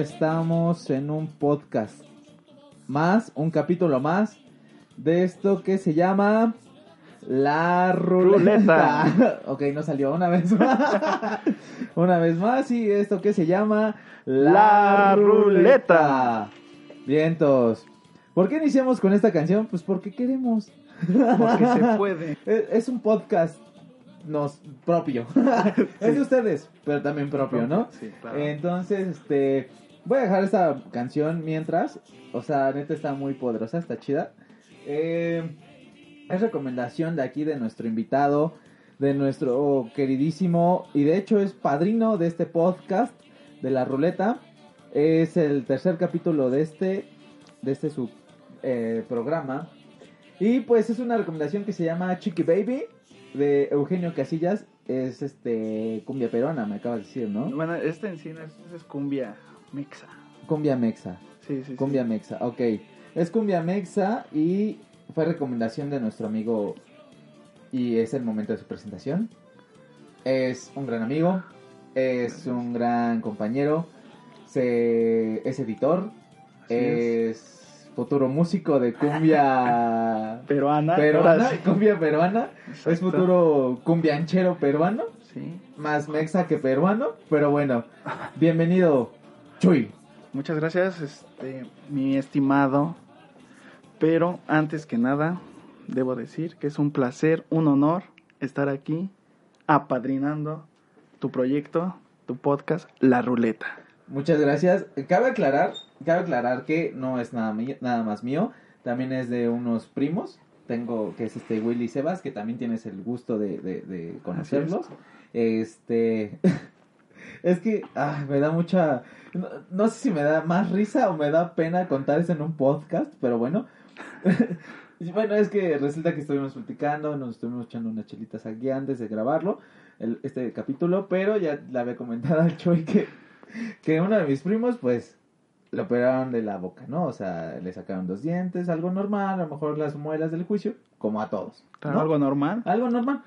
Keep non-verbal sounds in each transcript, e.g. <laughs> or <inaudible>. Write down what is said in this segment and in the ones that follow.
Estamos en un podcast más, un capítulo más de esto que se llama La Ruleta. Ruleta. <laughs> ok, no salió una vez más. <laughs> una vez más, y esto que se llama La Ruleta. Vientos. ¿Por qué iniciamos con esta canción? Pues porque queremos. Porque se <laughs> puede. Es, es un podcast nos propio. es de ustedes, pero también propio, ¿no? Sí, claro. Entonces, este, voy a dejar esta canción mientras, o sea, neta está muy poderosa, está chida. Eh, es recomendación de aquí de nuestro invitado, de nuestro queridísimo, y de hecho es padrino de este podcast, de la ruleta. Es el tercer capítulo de este, de este su eh, programa. Y pues es una recomendación que se llama Chiqui Baby de Eugenio Casillas. Es este cumbia peruana, me acabas de decir, ¿no? Bueno, este en es cumbia mexa. Cumbia mexa. Sí, sí, sí. Cumbia mexa, ok. Es cumbia mexa y fue recomendación de nuestro amigo y es el momento de su presentación. Es un gran amigo, es un gran compañero, se, es editor, es, futuro músico de cumbia <laughs> Peruana. peruana, sí. cumbia peruana, es futuro cumbianchero peruano, Sí. más mexa que peruano, pero bueno, bienvenido, Chuy. Muchas gracias, este, mi estimado. Pero antes que nada, debo decir que es un placer, un honor estar aquí apadrinando tu proyecto, tu podcast, La Ruleta. Muchas gracias. Cabe aclarar, cabe aclarar que no es nada, más mío, también es de unos primos. Tengo que es este Willy Sebas, que también tienes el gusto de, de- de conocerlos. Este <laughs> es que me da mucha no, no sé si me da más risa o me da pena contar eso en un podcast, pero bueno. <laughs> Bueno, es que resulta que estuvimos platicando, nos estuvimos echando unas chelitas aquí antes de grabarlo, el- este capítulo, pero ya le había comentado al Choy que, que uno de mis primos, pues, lo operaron de la boca, ¿no? O sea, le sacaron dos dientes, algo normal, a lo mejor las muelas del juicio, como a todos. Algo normal. Algo normal.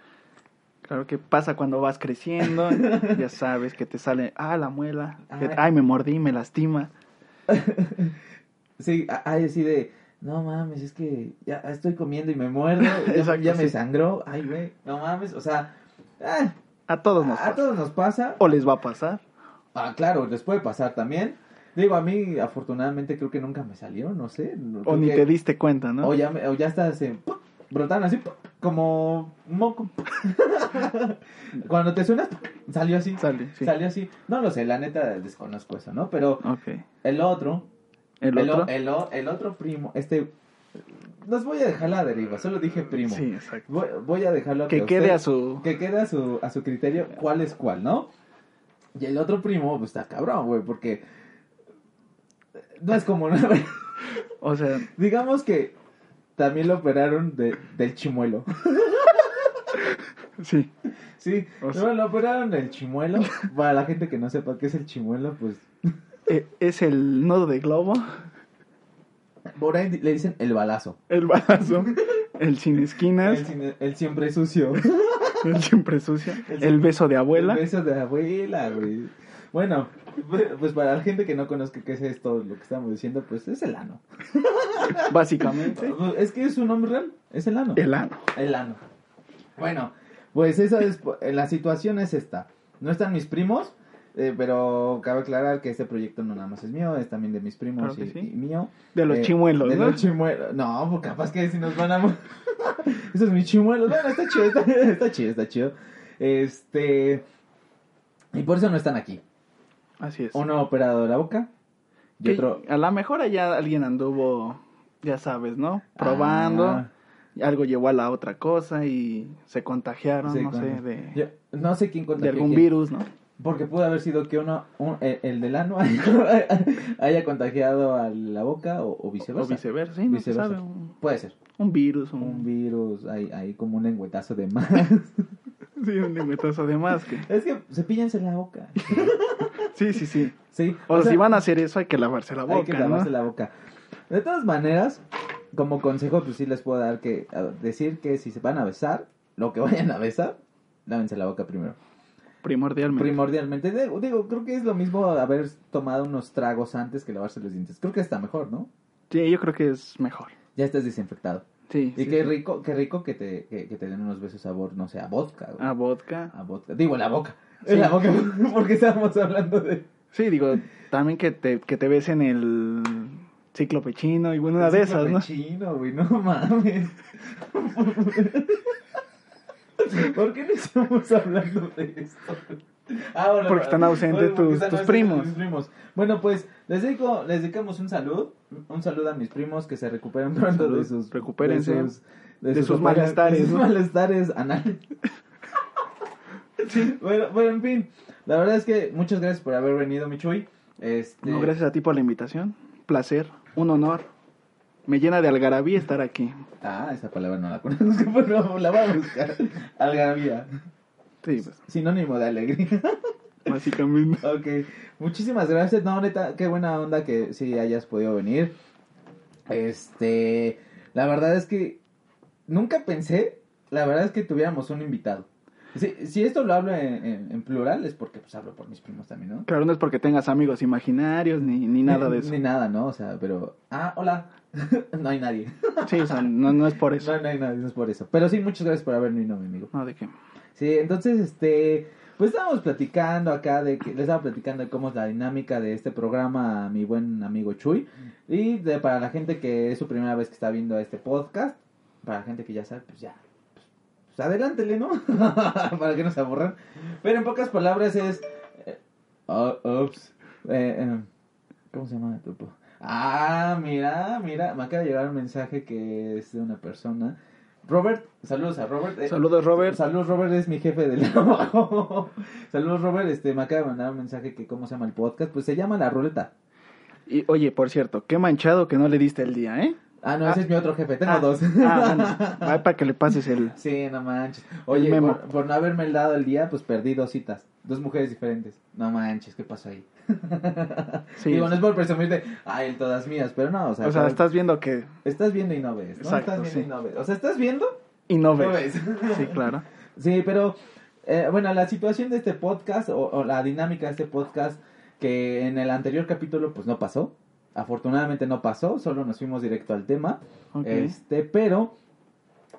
Claro que pasa cuando vas creciendo. <laughs> ya sabes que te sale, ah, la muela. que- Ay. me mordí, me lastima. <laughs> Sí, ay, así de, no mames, es que ya estoy comiendo y me muerdo, ya, me sangró, ay, güey, no mames, o sea, ah, A todos nos a pasa. todos nos pasa. O les va a pasar. Ah, claro, les puede pasar también. Digo, a mí, afortunadamente, creo que nunca me salió, no sé. no- O ni que- te diste cuenta, ¿no? O ya, o ya se ¡pum! Brotaron así, como moco. <laughs> Cuando te suenas, ¡pum! salió así. Sale, sí. Salió así. No lo sé, la neta desconozco eso, ¿no? Pero el otro, ¿El otro? el otro primo, este, los voy a dejar la deriva, solo dije primo. Sí, exacto. Voy, voy a dejarlo Que que quede usted- a su... que quede a su, a su criterio cuál es cuál, ¿no? Y el otro primo, pues está cabrón, güey, porque no es como. <laughs> O sea, Digamos que también lo operaron de, del chimuelo. sí. Sí, O sea- no, lo operaron del chimuelo. Para la gente que no sepa qué es el chimuelo, pues <laughs> E- Es el nodo de globo, por ahí le dicen el balazo. el balazo, el sin El, esquinas, sin- el siempre sucio. el siempre sucio, El- el beso de abuela. El beso de abuela, güey. Bueno, pues para la gente que no conozca qué es esto, lo que estamos diciendo, pues es el ano. <laughs> Básicamente, Es que es un nombre real, es el ano. el ano. El ano. Bueno, pues esa es, la situación es esta. No están mis primos, eh, pero cabe aclarar que este proyecto no nada más es mío, es también de mis primos Claro y, que sí. y mío. De los Eh, chimuelos, de ¿no? los chimuelos. No, pues capaz que si nos van a... <laughs> Esos mis chimuelos. Bueno, está chido, está, <laughs> está chido, está chido. Este... Y por eso no están aquí. Así es. Uno operado de la boca y Que otro... A lo mejor allá alguien anduvo, ya sabes, ¿no? Probando. Ah, Algo llevó a la otra cosa y se contagiaron, sí, no con- sé, de, yo no sé quién de contagió algún quién. virus, ¿no? Porque pudo haber sido que uno, un- el, el del ano <laughs> haya, contagiado a la boca o, o viceversa. O viceversa, sí, no Viceversa. sabe. Un, Puede ser. un virus, un, Un virus, hay, hay como un lengüetazo de más. <laughs> sí, un lengüetazo de más. Que... es que cepíllense la boca. <laughs> Sí, sí, sí. Sí. O, sea, si van a hacer eso, hay que lavarse la boca, hay que ¿no? lavarse la boca. De todas maneras, como consejo, pues sí les puedo dar que decir que si se van a besar, lo que <laughs> vayan a besar, lávense la boca primero. Primordialmente. primordialmente. Digo, creo que es lo mismo haber tomado unos tragos antes que lavarse los dientes. Creo que está mejor, ¿no? sí, yo creo que es mejor. Ya estás desinfectado. Sí. Y sí, qué sí. rico, qué rico que te, que, que te den unos besos sabor, no sé, a vodka. güey. A vodka. A vodka. Digo, la boca. Sí. Boca, <laughs> porque estábamos hablando de... Sí, digo, también que te, que te ves en el cíclope chino y bueno, una de esas, ¿no? Chino, güey, no mames. <laughs> ¿Por qué no estamos hablando de esto? Ah, bueno, Porque están ausentes tus- están tus ausentes primos. mis primos. Bueno, pues les dedico, les dedicamos un saludo, un saludo a mis primos que se recuperen pronto de sus Recupérense. de sus, De sus malestares, de sus ¿no? malestares <laughs> anales. <laughs> Bueno, bueno, en fin, la verdad es que muchas gracias por haber venido, Michuy. Este, No, gracias a ti por la invitación. Placer, un honor. Me llena de algarabía estar aquí. Ah, esa palabra no la conozco, <laughs> pero la voy a buscar. Algarabía. Sí, pues, Sinónimo de alegría. <laughs> básicamente. ok, muchísimas gracias. No, neta, qué buena onda que sí hayas podido venir. Este, la verdad es que nunca pensé, la verdad es que tuviéramos un invitado. Si, si esto lo hablo en, en- en plural es porque pues hablo por mis primos también, ¿no? Claro, no es porque tengas amigos imaginarios ni, ni nada de eso. Ni nada, ¿no? O sea, pero... Ah, hola. <laughs> no hay nadie. Sí, o sea, no, no es por eso. <laughs> No, no hay nadie, no es por eso. Pero sí, muchas gracias por haber venido, mi amigo. No, de qué. Sí, entonces, este, pues estábamos platicando acá de que, les estaba platicando de cómo es la dinámica de este programa a mi buen amigo Chuy. Y de, para la gente que es su primera vez que está viendo este podcast, para la gente que ya sabe, pues ya, pues, adelántele, ¿no? <laughs> para que no se aburran. Pero en pocas palabras es, eh, oh, ups, eh, eh, ¿cómo se llama tu po- Ah, mira, mira, me acaba de llegar un mensaje que es de una persona. Robert, saludos a Robert. Eh, Saludos, Robert. Saludos, Robert, es mi jefe del <laughs> trabajo. Saludos, Robert, este, me acaba de mandar un mensaje que cómo se llama el podcast. Pues se llama La Ruleta. Y oye, por cierto, qué manchado que no le diste el día, ¿eh? Ah, no, Ah. ese es mi otro jefe, tengo Ah, dos. Ah, bueno. <laughs> Ay, para que le pases el. Sí, no manches. Oye, por, por no haberme dado el día, pues perdí dos citas. Dos mujeres diferentes. No manches, ¿qué pasó ahí? <laughs> Sí. Digo, no es por presumirte, ay, todas mías, pero no, o sea, O sea, estás viendo que. estás viendo y no ves, ¿no? Exacto, estás viendo sí. y no ves. O sea, estás viendo Y no no ves. ves. Sí, claro. <laughs> Sí, pero eh, bueno, la situación de este podcast o, o la dinámica de este podcast que en el anterior capítulo pues no pasó. Afortunadamente no pasó, solo nos fuimos directo al tema. Este, pero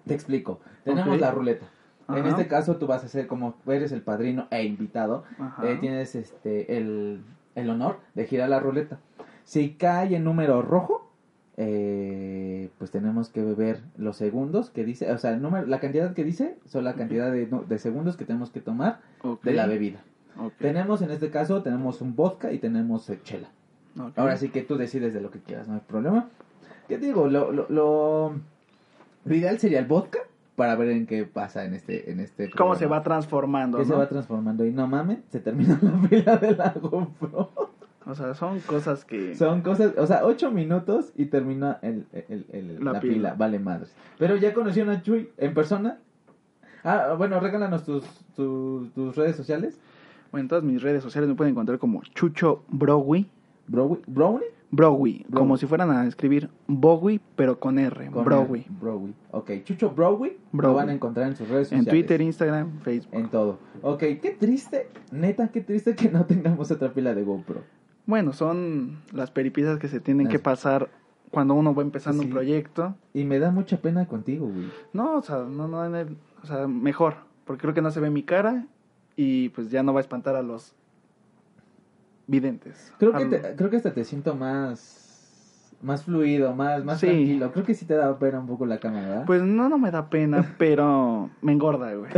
te explico. Tenemos la ruleta. En este caso tú vas a ser como eres el padrino e invitado, eh, tienes este el, el honor de girar la ruleta. Si cae en número rojo, eh, pues tenemos que beber los segundos que dice, o sea, el número, la cantidad que dice son la cantidad de, segundos que tenemos que tomar de la bebida. Tenemos en este caso, tenemos un vodka y tenemos eh, chela. Ahora sí que tú decides de lo que quieras, no hay problema. ¿Qué te digo? Lo, lo, lo, lo ideal sería el vodka para ver en qué pasa en este en este ¿Cómo se va transformando? ¿Qué se va transformando? Y no mames, se termina <laughs> la pila de la GoPro. O sea, son cosas que. Son cosas, o sea, ocho minutos y termina el, el- el- La la, pila. pila. Vale madres. Pero ya conocieron a Chuy en persona. Ah, bueno, regálanos tus, tus, tus redes sociales. Bueno, en todas mis redes sociales me pueden encontrar como Chucho Browi. Browi- Brownie. Browi. Browi. Como si fueran a escribir Bowie, pero con R. Con Browi. el Browi. Ok, Chucho Browi. Lo Browi. van a encontrar en sus redes En sociales. Twitter, Instagram, Facebook. En todo. Ok, qué triste, neta, qué triste que no tengamos otra pila de GoPro. Bueno, son las peripecias que se tienen que pasar cuando uno va empezando Sí. un proyecto. Y me da mucha pena contigo, güey. No, o sea, no, no, no, o sea, mejor, porque creo que no se ve mi cara y pues ya no va a espantar a los videntes. Creo que, te- creo que hasta te siento más más fluido, más, más Sí. tranquilo. Creo que sí te da pena un poco la cámara, ¿verdad? Pues no, no me da pena, <laughs> pero me engorda, güey.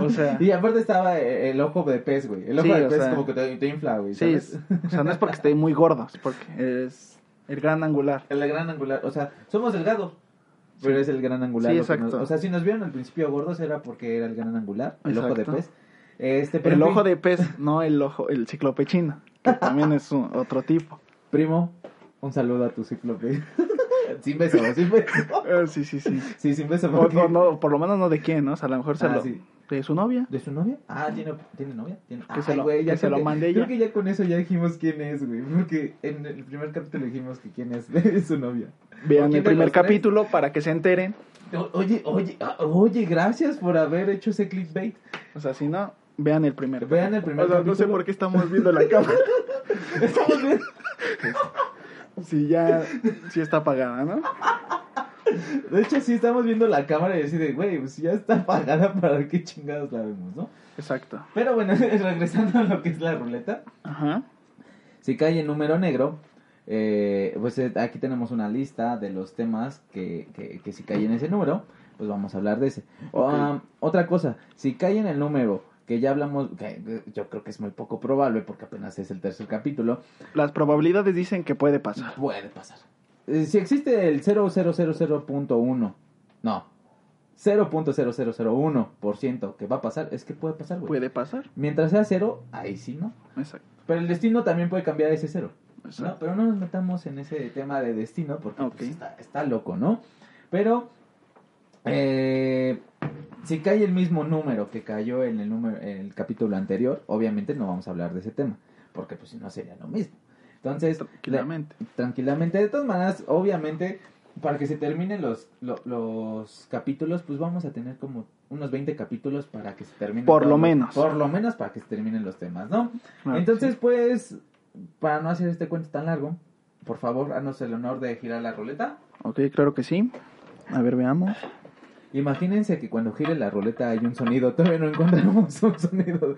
O sea, <laughs> Y aparte estaba eh, el ojo de pez, güey. El ojo Sí, de pez sea, como que te, te infla, güey, sí, es- o sea, no es porque esté muy gordo, es porque es el gran angular. El gran angular, o sea, somos delgados. Pero es el gran angular. Sí, exacto. nos- o sea, si nos vieron al principio gordos era porque era el gran angular, el ojo de pez. Este, pero El ojo de pez, no el ojo, el ciclopechino, que también es un- otro tipo. Primo, un saludo a tu cíclope. <laughs> sin beso, sin beso. Eh, sí, sí, sí. Sí, sin beso. O, porque- no, no, por lo menos no de quién, ¿no? O sea, a lo mejor se Ah, lo... sí. ¿De su novia? ¿De su novia? Ah, ¿tiene, ¿tiene novia? ¿Tiene... Que se lo- güey, ya que se creo lo Creo ella. que ya con eso ya dijimos quién es, güey. Porque en el primer capítulo dijimos que quién es, <laughs> es su novia. Vean ¿O quién el primer capítulo para que se enteren. O- Oye, oye, ah, oye, gracias por haber hecho ese clickbait. O sea, si no, Vean el primer. Vean el primer O sea, no sé por qué estamos viendo la cámara. <laughs> Estamos viendo- Si ya, sí está apagada, ¿no? De hecho, sí estamos viendo la cámara y así de, güey, pues ya está apagada para qué chingados la vemos, ¿no? Exacto. Pero bueno, <laughs> regresando a lo que es la ruleta. Ajá. Si cae en número negro, eh, pues eh, aquí tenemos una lista de los temas que, que, que si cae en ese número, pues vamos a hablar de ese. Ah, otra cosa, si cae en el número que ya hablamos, que yo creo que es muy poco probable porque apenas es el tercer capítulo, Las probabilidades dicen que puede pasar. puede pasar. Eh, si existe el 0.000.1, no, 0.0001% que va a pasar, es que puede pasar, güey. Puede pasar. Mientras sea cero, ahí sí, ¿no? Exacto. Pero el destino también puede cambiar ese cero. ¿no? Exacto. Pero no nos metamos en ese tema de destino porque pues, está, está loco, ¿no? Pero eh, si cae el mismo número que cayó en el número en el capítulo anterior, obviamente no vamos a hablar de ese tema, porque pues si no sería lo mismo. Entonces, Tranquilamente. la- tranquilamente, de todas maneras, obviamente para que se terminen los lo- los capítulos, pues vamos a tener como unos 20 capítulos para que se terminen Por lo los- menos. Por lo menos para que se terminen los temas, ¿no? Claro, Entonces, sí. pues, para no hacer este cuento tan largo, por favor, haznos el honor de girar la ruleta. Ok, claro que sí. A ver, veamos. Imagínense que cuando gire la ruleta hay un sonido, todavía no encontramos un sonido.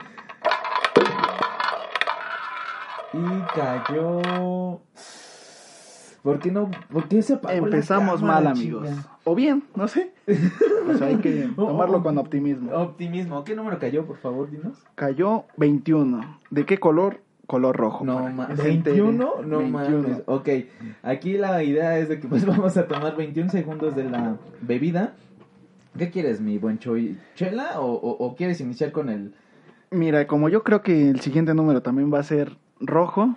Y cayó... ¿Por qué no? ¿Por qué se apagó la Empezamos cámara, mal, amigos. O bien, no sé. O sea, hay que <laughs> tomarlo oh. con optimismo. Optimismo. ¿Qué número cayó, por favor, dinos? Cayó 21. ¿De qué color? Color rojo. No, para ma- que se entere. 21, no 21. mames. Ok, aquí la idea es de que pues <laughs> vamos a tomar 21 segundos de la bebida. ¿Qué quieres, mi buen Choy? ¿Chela o, o- o quieres iniciar con el... Mira, como yo creo que el siguiente número también va a ser rojo,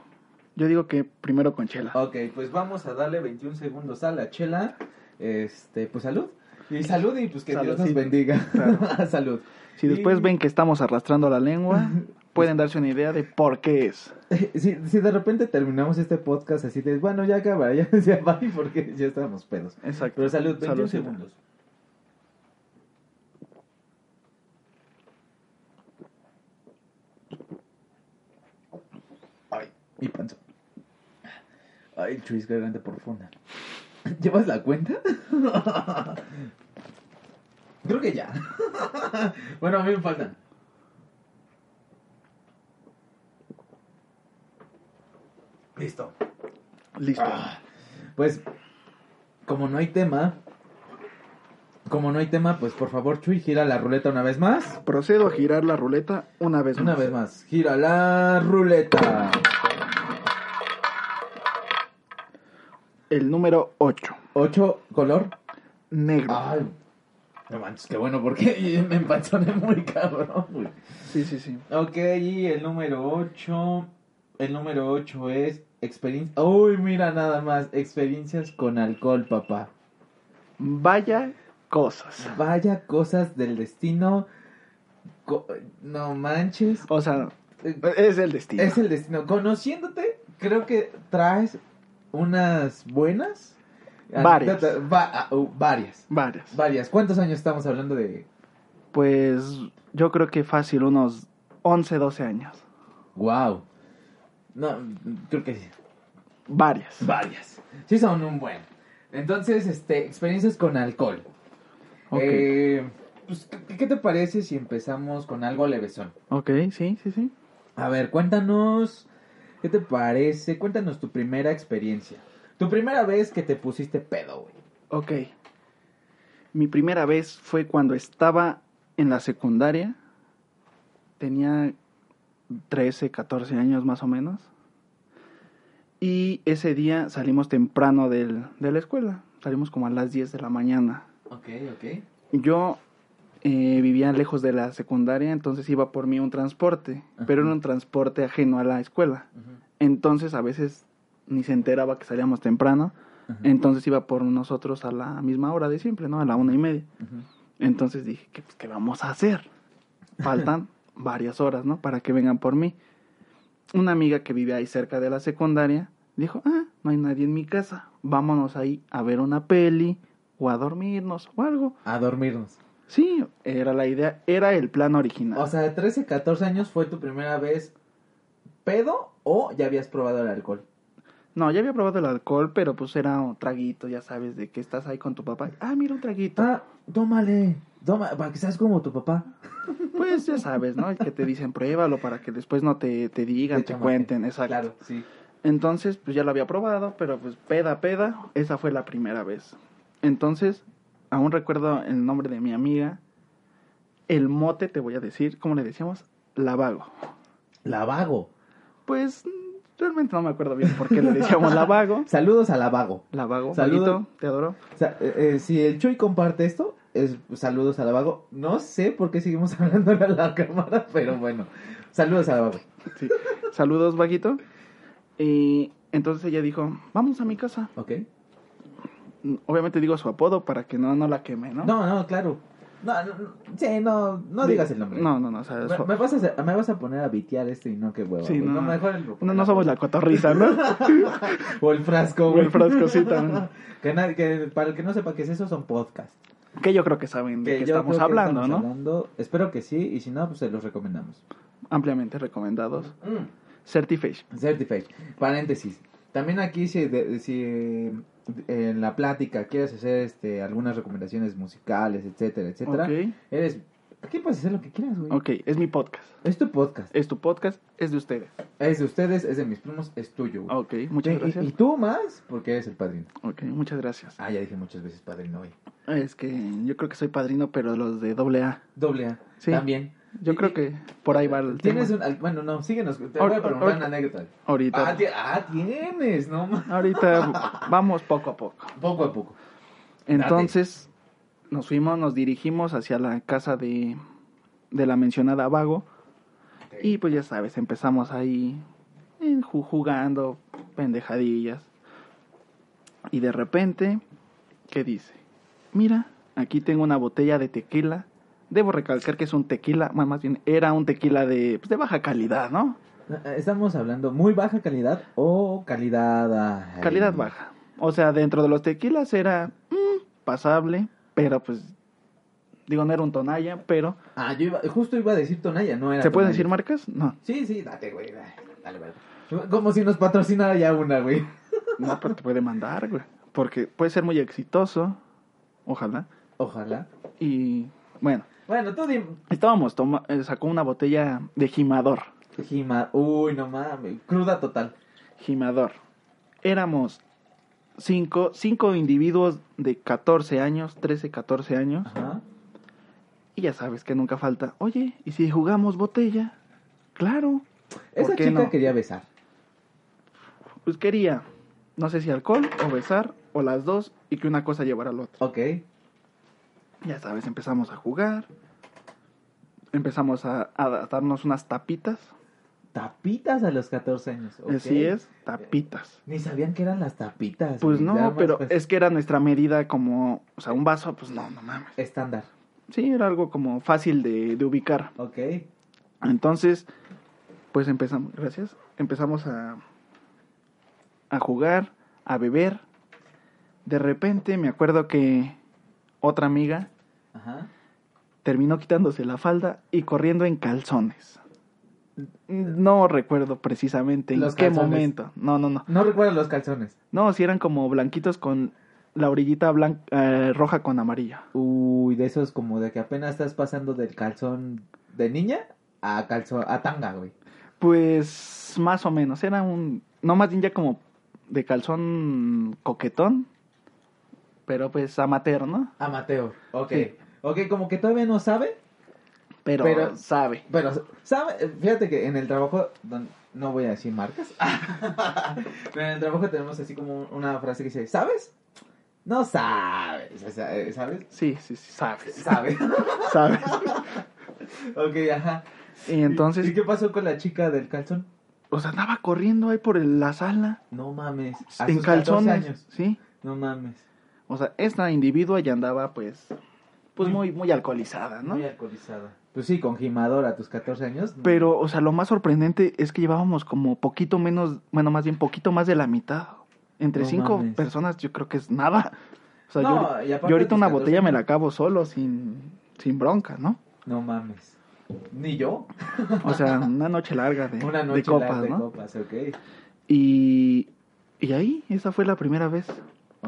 yo digo que primero con chela. Ok, pues vamos a darle 21 segundos a la chela. Este, pues salud. Y salud y pues que Dios nos bendiga. Claro. <laughs> salud. Si después Y- ven que estamos arrastrando la lengua, <laughs> pueden darse una idea de por qué es. <laughs> Si, si de repente terminamos este podcast así de, bueno, ya acaba, ya, ya bye, porque ya estamos pedos. Exacto. Pero salud, 21 Saludcita. segundos. Ay, mi panza. Ay, Chuis, garganta profunda. <laughs> ¿Llevas la cuenta? <laughs> Creo que ya. <laughs> bueno, a mí me faltan. Listo. Listo. Ah, Pues, como no hay tema, como no hay tema, pues por favor, Chuy, gira la ruleta una vez más. Procedo a girar la ruleta una vez Una más. vez más, gira la ruleta. El número 8. 8, color. Negro. Ay, no manches, qué bueno, porque <laughs> me empanzoné muy cabrón, güey. Sí, sí, sí. Ok, y el número 8, el número 8 es experiencia. Uy, mira nada más, experiencias con alcohol, papá. Vaya cosas. Vaya cosas del destino. Co- no manches. O sea, Eh, es el destino. Es el destino. Conociéndote, creo que traes unas buenas. Varias. anécdotas- va- ah, uh, varias. Varias. Varias. ¿Cuántos años estamos hablando de? Pues yo creo que fácil unos 11, 12 años. Wow. No, creo que sí. Varias. Varias. Sí son un buen. Entonces, este, experiencias con alcohol. Ok. Eh, pues, ¿qué, qué te parece si empezamos con algo levesón? Ok, sí, sí, sí. A ver, cuéntanos, ¿qué te parece? Cuéntanos tu primera experiencia. Tu primera vez que te pusiste pedo, güey. Ok. Mi primera vez fue cuando estaba en la secundaria. Tenía 13, 14 años más o menos. Y ese día salimos temprano del, de la escuela. Salimos como a las 10 de la mañana. Ok, ok. Yo eh, vivía lejos de la secundaria, entonces iba por mí un transporte, pero era un transporte ajeno a la escuela. Entonces a veces ni se enteraba que salíamos temprano, entonces iba por nosotros a la misma hora de siempre, ¿no? A la una y media. Entonces dije, ¿qué, pues, ¿qué vamos a hacer? Faltan <laughs> varias horas, ¿no? Para que vengan por mí. Una amiga que vive ahí cerca de la secundaria dijo, ah, no hay nadie en mi casa, vámonos ahí a ver una peli o a dormirnos o algo. A dormirnos. Sí, era la idea, era el plan original. O sea, de 13, 14 años fue tu primera vez pedo o ya habías probado el alcohol. No, ya había probado el alcohol, pero pues era un traguito, ya sabes, de que estás ahí con tu papá. Ah, mira un traguito. Ah, tómale. Toma, para que seas como tu papá. Pues ya sabes, ¿no? Que te dicen pruébalo para que después no te, te digan, te chamaque. cuenten, exacto. Claro, sí. Entonces, pues ya lo había probado, pero pues peda, peda, esa fue la primera vez. Entonces, aún recuerdo el nombre de mi amiga, el mote, te voy a decir, ¿cómo le decíamos? Lavago. Lavago. Pues realmente no me acuerdo bien por qué le decíamos Lavago. <laughs> Saludos a Lavago. Lavago, Saludo. Vaguito, te adoro. O sea, eh, eh, si el Chuy comparte esto, es saludos a Lavago. No sé por qué seguimos <laughs> hablando a la cámara, pero bueno. Saludos a Lavago. Sí. Saludos, Vaguito. Y entonces ella dijo, vamos a mi casa. ¿Ok? Obviamente digo su apodo para que no, no la queme, ¿no? No, no, claro. No, no, no, sí, no, no digas el nombre. No, no, no. O sea, Me, vas a, hacer- me vas a poner a vitear esto y no, qué hueva. Sí, güey. no. mejor el no, no somos la cotorriza, ¿no? <laughs> O el frasco, O güey. el frasco, sí, también. que, nadie- que para el que no sepa qué es eso, son podcasts. que yo creo que saben de qué estamos creo que hablando, estamos ¿no? hablando. Espero que sí, y si no, pues se los recomendamos. Ampliamente recomendados. Mm. Certification. Certified. Paréntesis. También aquí si, de- si en la plática quieres hacer este algunas recomendaciones musicales, etcétera, etcétera, Ok. eres aquí puedes hacer lo que quieras, güey. Ok, es mi podcast. Es tu podcast. Es tu podcast, es de ustedes. Es de ustedes, es de mis primos, es tuyo, güey. Ok, muchas Y- y- gracias. Y, tú más, porque eres el padrino. Ok, muchas gracias. Ah, ya dije muchas veces padrino hoy. Es que yo creo que soy padrino, pero los de doble A. Doble A. Sí. También. Yo creo que por ahí va el Tienes tema. un. Bueno, no, síguenos. Te Ahor- voy a preguntar ahor- una anécdota. Ahorita. Ah, ah, tienes, no ma- Ahorita <laughs> vamos poco a poco. Poco a poco. Entonces nos fuimos, nos dirigimos hacia la casa de, de la mencionada Vago. Y pues ya sabes, empezamos ahí jugando pendejadillas. Y de repente, ¿qué dice? Mira, aquí tengo una botella de tequila. Debo recalcar que es un tequila, bueno, más bien era un tequila de, pues, de baja calidad, ¿no? Eh, Estamos hablando muy baja calidad o calidad. ah, Calidad baja. O sea, dentro de los tequilas era mm, pasable, pero pues, digo, no era un tonalla, pero... Ah, yo iba, justo iba a decir Tonaya, no era. ¿Se pueden decir marcas? No. Sí, sí, date, güey. dale, Dale. Como si nos patrocinara ya una, güey. No, pero te puede mandar, güey. Porque puede ser muy exitoso. Ojalá. Ojalá. Y bueno, Bueno, tú dime. estábamos, toma, eh, sacó una botella de gimador. Jima. Uy, no mames. Cruda total. Gimador. Éramos cinco, cinco individuos de 14 años, 13, 14 años. Ajá. Y ya sabes que nunca falta. Oye, ¿y si jugamos botella? Claro. ¿Por Esa chica no? quería besar. Pues quería, no sé si alcohol o besar o las dos y que una cosa llevara al otro. Ok. Ya sabes, empezamos a jugar. Empezamos a, a darnos unas tapitas. Tapitas a los 14 años. ok. Así es, tapitas. Ni sabían que eran las tapitas. Pues no, pero pues, es que era nuestra medida como, o sea, un vaso, pues no, no mames. Estándar. Sí, era algo como fácil de, de ubicar. Ok. Entonces, pues empezamos, gracias, empezamos a, a jugar, a beber. De repente me acuerdo que otra amiga Ajá. terminó quitándose la falda y corriendo en calzones. No recuerdo precisamente en Los qué calzones. momento. No, no, no. No recuerdo los calzones. No, si eran como blanquitos con la orillita blanca, eh, roja con amarilla. Uy, de esos como de que apenas estás pasando del calzón de niña a calzón a tanga, güey. Pues más o menos. Era un. No más bien ya como de calzón coquetón. Pero pues amateur, ¿no? Amateur. Ok. Sí. Ok, como que todavía no sabe, Pero, Pero- sabe. pero sabe, fíjate que en el trabajo, don- no voy a decir marcas, <laughs> pero en el trabajo tenemos así como una frase que dice, ¿sabes? No sabes, eh, ¿sabes? Sí, sí, sí, sabe. <laughs> Sabe. Sabe. <laughs> ok, ajá. Y entonces, ¿Y qué pasó con la chica del calzón? o sea, andaba corriendo ahí por la sala. No mames. A en sus 14 calzones. años. Sí. No mames. O sea, esta individua ya andaba pues. Pues Muy- muy, alcoholizada, ¿no? Muy alcoholizada. Pues sí, con gimador a tus 14 años. Pero, o sea, lo más sorprendente es que llevábamos como poquito menos, bueno, más bien poquito más de la mitad. Entre No cinco mames. personas yo creo que es nada. O sea, No, yo, yo ahorita una 14 botella me la acabo solo sin, sin bronca, ¿no? No mames. Ni yo. O sea, una noche larga de, <laughs> Una de noche copas, larga de ¿no? copas, ok. Y, y ahí, esa fue la primera vez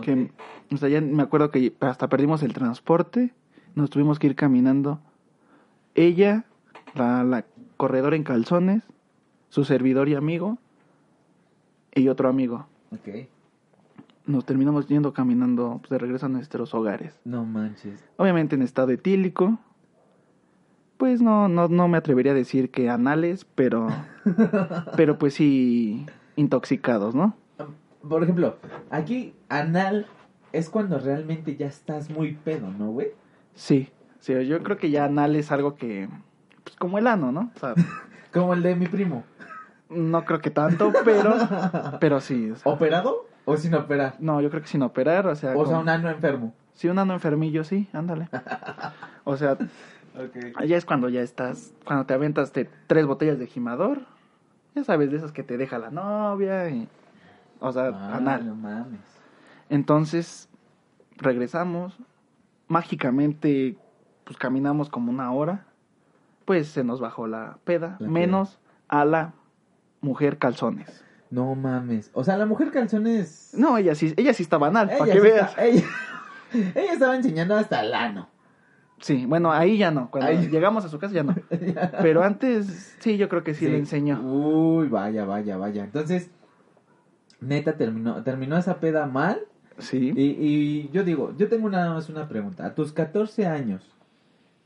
que, o sea, ya me acuerdo que hasta perdimos el transporte, nos tuvimos que ir caminando. Ella, la, la corredora en calzones, su servidor y amigo, y otro amigo. Ok. Nos terminamos yendo caminando pues, de regreso a nuestros hogares. No manches. Obviamente en estado etílico. Pues no, no, no me atrevería a decir que anales, pero, <laughs> pero pues sí intoxicados, ¿no? Por ejemplo, aquí anal es cuando realmente ya estás muy pedo, ¿no, güey? Sí, sí, yo creo que ya anal es algo que, pues como el ano, ¿no? O sea, <laughs> Como el de mi primo. no creo que tanto, pero, <laughs> pero sí. o sea, ¿Operado o sin operar? no, yo creo que sin operar, o sea, O sea, un ano enfermo. sí, un ano enfermillo, sí, ándale. O sea, <laughs> Ok. ya es cuando ya estás, cuando te aventas de tres botellas de gimador, ya sabes, de esas que te deja la novia, y, o sea, Ah, anal. No mames. Entonces, regresamos. Mágicamente, pues caminamos como una hora. Pues se nos bajó la peda. La menos a la mujer calzones. No mames. O sea, la mujer calzones. No, ella sí, ella sí estaba anal, Ella para sí que veas. está- ella, <laughs> ella estaba enseñando hasta el ano. Sí, bueno, ahí ya no. Cuando Ahí. llegamos a su casa ya no. <laughs> Pero antes, sí, yo creo que sí, le enseñó. Uy, vaya, vaya, vaya. Entonces, neta, terminó, terminó esa peda mal. Sí. Y, y yo digo, yo tengo nada más una pregunta. A tus 14 años,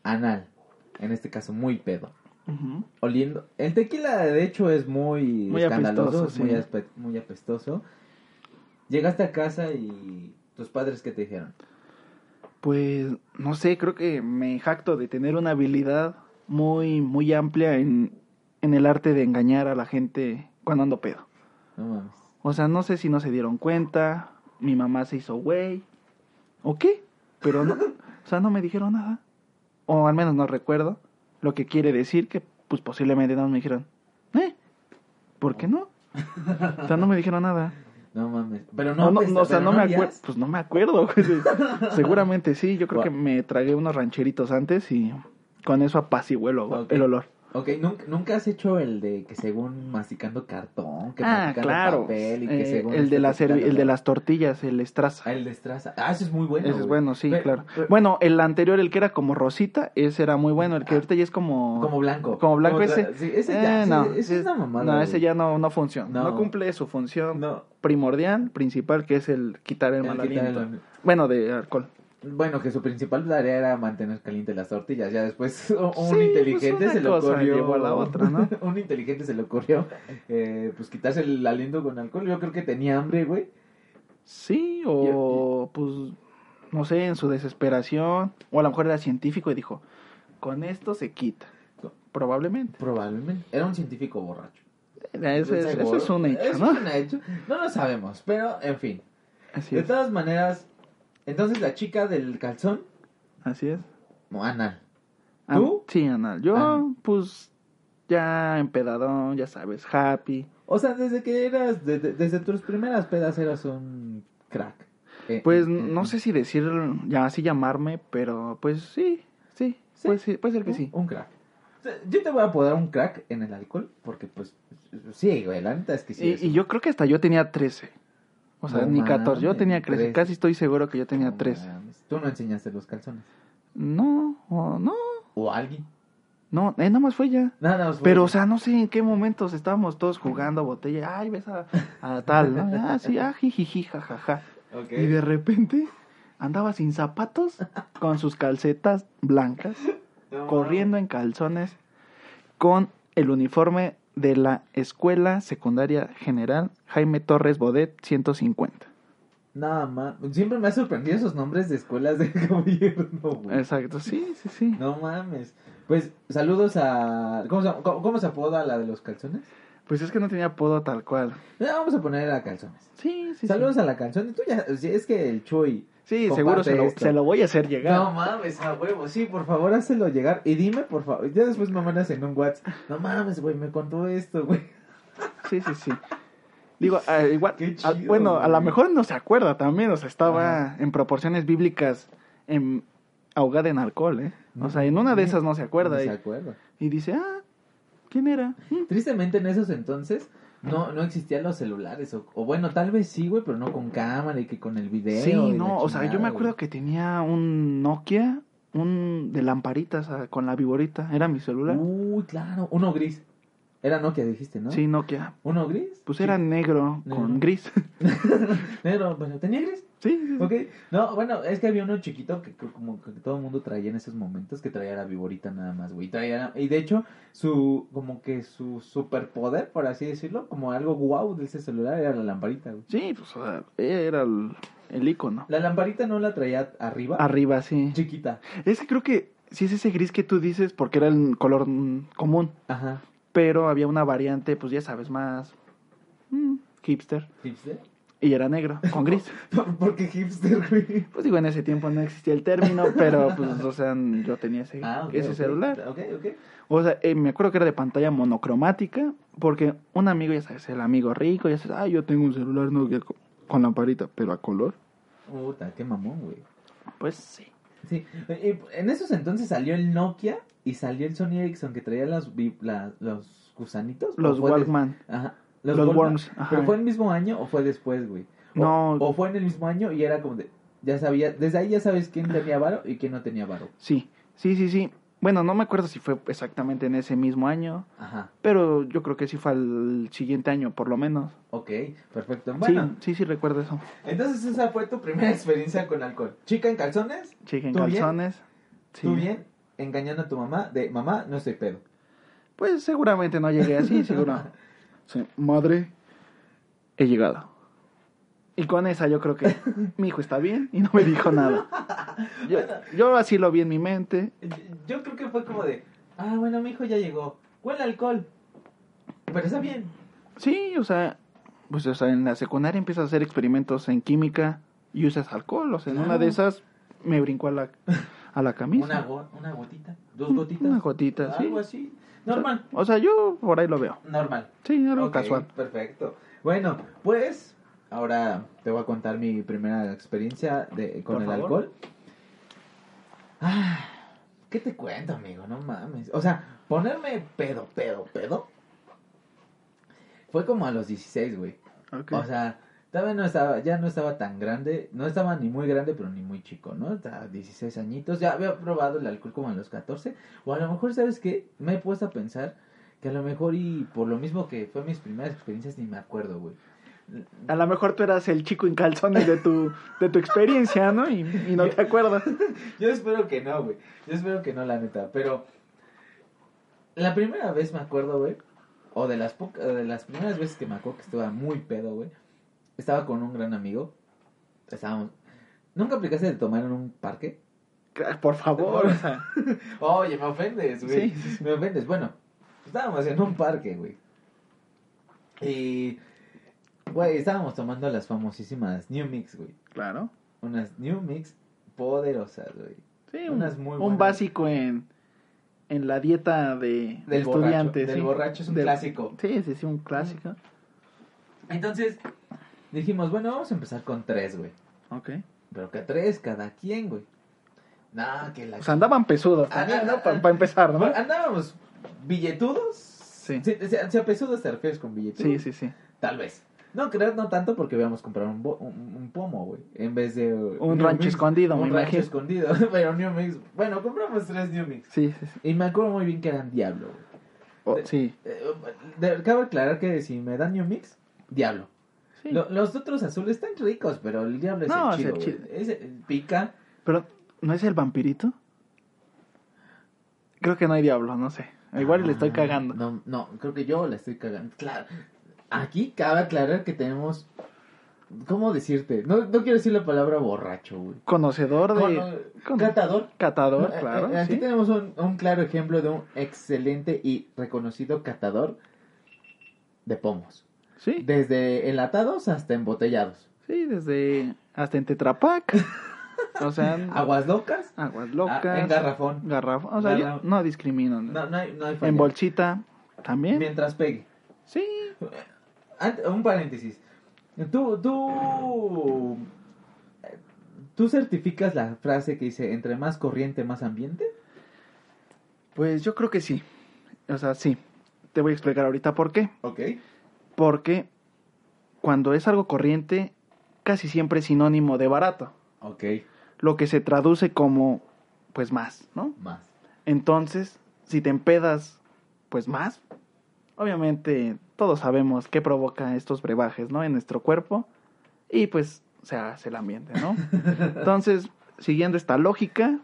anal, en este caso muy pedo, oliendo. El tequila, de hecho, es muy, Muy escandaloso, apestoso, es muy, sí. aspe- muy apestoso. Llegaste a casa y tus padres, ¿qué te dijeron? Pues, no sé, creo que me jacto de tener una habilidad muy, muy amplia en, en el arte de engañar a la gente cuando ando pedo. No mames. O sea, no sé si no se dieron cuenta, mi mamá se hizo güey, o qué, pero no, o sea, no me dijeron nada. O al menos no recuerdo, lo que quiere decir que, pues posiblemente no me dijeron, ¿eh? ¿Por qué no? O sea, no me dijeron nada. No mames. Pero No, no, no, no, o sea, no, me acuerdo, pues no me acuerdo. <laughs> Seguramente sí, yo creo que me tragué unos rancheritos antes y con eso apacigué el, olor- Ok. el olor. Ok, ¿nunca, nunca has hecho el de que según masticando cartón, que Ah, masticando claro. papel y que Eh, según... el, de la el de la- las tortillas, el estraza. Ah, el de estraza. Ah, eso es muy bueno. Ese es bueno, sí, Pero- claro. pero- Bueno, el anterior, el que era como rosita, ese era muy bueno. El que ahorita ya es como... Como blanco. Como blanco ese. Sí, ese ya, Eh, ese- no, ese ese- es una mamada. no, ese ya no, no funciona. No. No. cumple su función No. primordial, principal, que es el quitar el, El mal el- aliento. Bueno, de alcohol. Bueno, que su principal tarea era mantener caliente las tortillas. Ya después <laughs> un Sí, pues inteligente una se le ocurrió. llevó a la otra, ¿no? <laughs> un inteligente se le ocurrió, eh, pues quitarse el aliento con alcohol. Yo creo que tenía hambre, güey. Sí, o pues, no sé, en su desesperación. O a lo mejor era científico y dijo, con esto se quita. Probablemente. Probablemente. Era un científico borracho. Eso es, eso es un hecho, Eso ¿no? es un hecho. No lo sabemos, pero en fin. Así De todas maneras, entonces la chica del calzón, Así es. no, anal. Ah, ¿Tú? Sí, anal. Yo, Ah. pues, ya empedadón, ya sabes, happy. O sea, desde que eras, de- de- desde tus primeras pedas eras un crack. Eh, Pues, eh, no eh, sé si decir, ya así llamarme, pero pues sí, sí, Sí. Puede, sí, puede ser que un- sí. Un crack. Yo te voy a apodar un crack en el alcohol, porque pues, sí, güey, la neta es que sí. y, yo creo que hasta yo tenía 13. O sea, No ni 14, yo tenía 13. 13. Casi estoy seguro que yo tenía No 13. mames. Tú no enseñaste los calzones. No, o no, O alguien. no, eh, nada más fue ya. Nada, más fue- Pero, o sea, no sé en qué momentos estábamos todos jugando a botella. Ay, ves a, a tal, ¿no? <laughs> Ah, sí, ah, jijiji, jajaja. Y de repente andaba sin zapatos, con sus calcetas blancas, No corriendo en calzones, con el uniforme de la Escuela Secundaria General Jaime Torres Bodet 150. Nada más. Siempre me ha sorprendido esos nombres de escuelas de <laughs> gobierno, güey. Exacto, sí, sí, sí. No mames. Pues saludos a. ¿Cómo se, cómo, cómo se apoda la de los calzones? Pues es que no tenía apodo tal cual. Ya, vamos a poner a calzones. Sí, sí, saludos sí. a la calzón. Tú ya. Es que el Chuy. Sí, comparte seguro se lo, esto. se lo voy a hacer llegar. No mames, a huevo. Sí, por favor, hácelo llegar. Y dime, por favor. Ya después me mandas en un WhatsApp. No mames, güey, me contó esto, güey. Sí, sí, sí. Digo, ah, igual, ah, bueno, a lo mejor no se acuerda también, o sea, estaba en proporciones bíblicas en ahogada en alcohol, ¿eh? O sea, en una de esas no se acuerda. No y, se acuerda. y dice, ah, ¿quién era? Tristemente en esos entonces no, no existían los celulares. O, o bueno, tal vez sí, güey, pero no con cámara y que con el video. Sí, no, o sea, yo me acuerdo güey. que tenía un Nokia, un de lamparitas ah, con la viborita, era mi celular. Uy, claro. Uno gris. Era Nokia, dijiste, ¿no? Sí, Nokia. ¿Uno gris? Pues Sí. era negro Negro. con gris. <laughs> Negro, bueno, ¿tenía gris? Sí, sí, sí. Ok. No, bueno, es que había uno chiquito que, que como que todo el mundo traía en esos momentos, que traía la viborita nada más, güey. Traía, y de hecho, su, como que su superpoder, por así decirlo, como algo guau de ese celular era la lamparita, güey. Sí, pues o sea, era el, el icono. La lamparita no la traía arriba, Arriba, sí. chiquita. Es que creo que sí es ese gris que tú dices porque era el color común. Ajá. Pero había una variante, pues ya sabes, más mm, hipster. ¿Hipster? Y era negro, con gris. <laughs> ¿Por, por qué hipster, güey? Pues digo, en ese tiempo no existía el término, pero pues, o sea, yo tenía ese, Ah, ok, ese ok. celular. Ok, ok. O sea, eh, me acuerdo que era de pantalla monocromática, porque un amigo, ya sabes, el amigo rico, ya sabes, ah, yo tengo un celular Nokia co- con lamparita, pero a color. Puta, qué mamón, güey. Pues sí. Sí, en esos entonces salió el Nokia y salió el Sony Ericsson que traía las, los gusanitos. Los ¿O fue de- Walkman. Ajá. Los Walkman. worms. ¿Pero fue el mismo año o fue después, güey? O, No. O fue en el mismo año y era como de... Ya sabía, desde ahí ya sabes quién tenía varo y quién no tenía varo. Sí, sí, sí, sí. Bueno, no me acuerdo si fue exactamente en ese mismo año, Ajá, pero yo creo que sí fue al siguiente año, por lo menos. ok, perfecto. Bueno, Sí, sí, sí, recuerdo eso. entonces esa fue tu primera experiencia con alcohol. Chica en calzones, Chica en ¿Tú bien? calzones. Sí. tú bien, engañando a tu mamá de mamá, no estoy pedo. Pues seguramente no llegué así, seguro. <laughs> Sí, Madre, he llegado. Y con esa yo creo que <laughs> mi hijo está bien y no me dijo nada. <laughs> Yo, yo así lo vi en mi mente. Yo- creo que fue como de, ah, bueno, mi hijo ya llegó. Huele alcohol. Pero está bien. Sí, o sea, pues o sea, en la secundaria empiezas a hacer experimentos en química y usas alcohol. O sea, en Claro. una de esas me brincó a la, a la camisa. Una, go- una gotita, dos gotitas. una gotita, sí. Algo así. Normal. O sea, yo por ahí lo veo. Normal. Sí, algo Ok, casual. Perfecto. Bueno, pues ahora te voy a contar mi primera experiencia de, con Por el favor. alcohol. Ah, ¿qué te cuento, amigo? No mames. O sea, ponerme pedo, pedo, pedo. Fue como a los 16, güey. Ok. O sea, todavía no estaba, ya no estaba tan grande, no estaba ni muy grande, pero ni muy chico, ¿no? Estaba 16 añitos, ya había probado el alcohol como a los 14, o a lo mejor, ¿sabes qué? Me he puesto a pensar que a lo mejor y por lo mismo que fue mis primeras experiencias ni me acuerdo, güey. A lo mejor tú eras el chico en calzones de tu, de tu experiencia, ¿no? Y, y no te acuerdas. <laughs> Yo espero que no, güey. Yo espero que no, la neta, pero la primera vez me acuerdo, güey, o de las pocas, de las primeras veces que me acuerdo que estaba muy pedo, güey. Estaba con un gran amigo. Estábamos ¿Nunca aplicaste de tomar en un parque? Por favor, o sea. <laughs> Oye, me ofendes, güey. Sí. Me ofendes. Bueno, estábamos en un parque, güey. Y, güey, estábamos tomando las famosísimas New Mix, güey. Claro. Unas New Mix poderosas, güey. Sí, un, Unas muy un buenas. básico en, en la dieta de, de Del borracho, estudiantes. del sí. borracho es un Del- clásico. Sí, sí, sí, un clásico. Entonces, dijimos, bueno, vamos a empezar con tres, güey. Ok. Pero que tres cada quien, güey. Nah, que la... O sea, andaban pesudos Ah, también, ah, ¿no? Para ah, empezar, ¿no? Andábamos billetudos. Sí. Si, si- si a pesudos te refieres con billetudos. Sí, sí, sí. Tal vez. No, creo no tanto porque habíamos comprado un, un, un pomo, güey. En vez de... Un New rancho Mix, escondido, Un me rancho imagino. escondido. <laughs> Pero New Mix... Bueno, compramos tres New Mix. Sí, sí, sí. Y me acuerdo muy bien que eran Diablo, güey. Oh, De- sí. Eh, de- cabe aclarar que si me dan New Mix, Diablo. Sí. Lo- los otros azules están ricos, pero el Diablo es No, el es el chido, chido. Ese pica. Pero, ¿no es el vampirito? Creo que no hay diablo, no sé. Igual le estoy Ah, cagando. No, no, creo que yo la estoy cagando. Claro. Aquí cabe aclarar que tenemos. ¿Cómo decirte? No, no quiero decir la palabra borracho, güey. Conocedor de... Cono- Catador. Catador, Eh, claro. eh, Aquí sí. tenemos un, un claro ejemplo de un excelente y reconocido catador de pomos. Sí, Desde enlatados hasta embotellados. sí, desde... Hasta en Tetrapac. o sea, <laughs> Aguas locas. aguas ah, locas. en garrafón. Garrafón. O sea, yo no discrimino. ¿no? No, hay, no hay en bolsita también. Mientras pegue. Sí. Un paréntesis. Tú, tú, ¿tú certificas la frase que dice entre más corriente, más ambiente? Pues yo creo que sí. O sea, sí. Te voy a explicar ahorita por qué. Ok. Porque cuando es algo corriente, casi siempre es sinónimo de barato. Ok. Lo que se traduce como, pues más, ¿no? Más. Entonces, si te empedas, pues más. Obviamente, todos sabemos qué provoca estos brebajes, ¿no? En nuestro cuerpo. Y pues se hace el ambiente, ¿no? <laughs> Entonces, siguiendo esta lógica,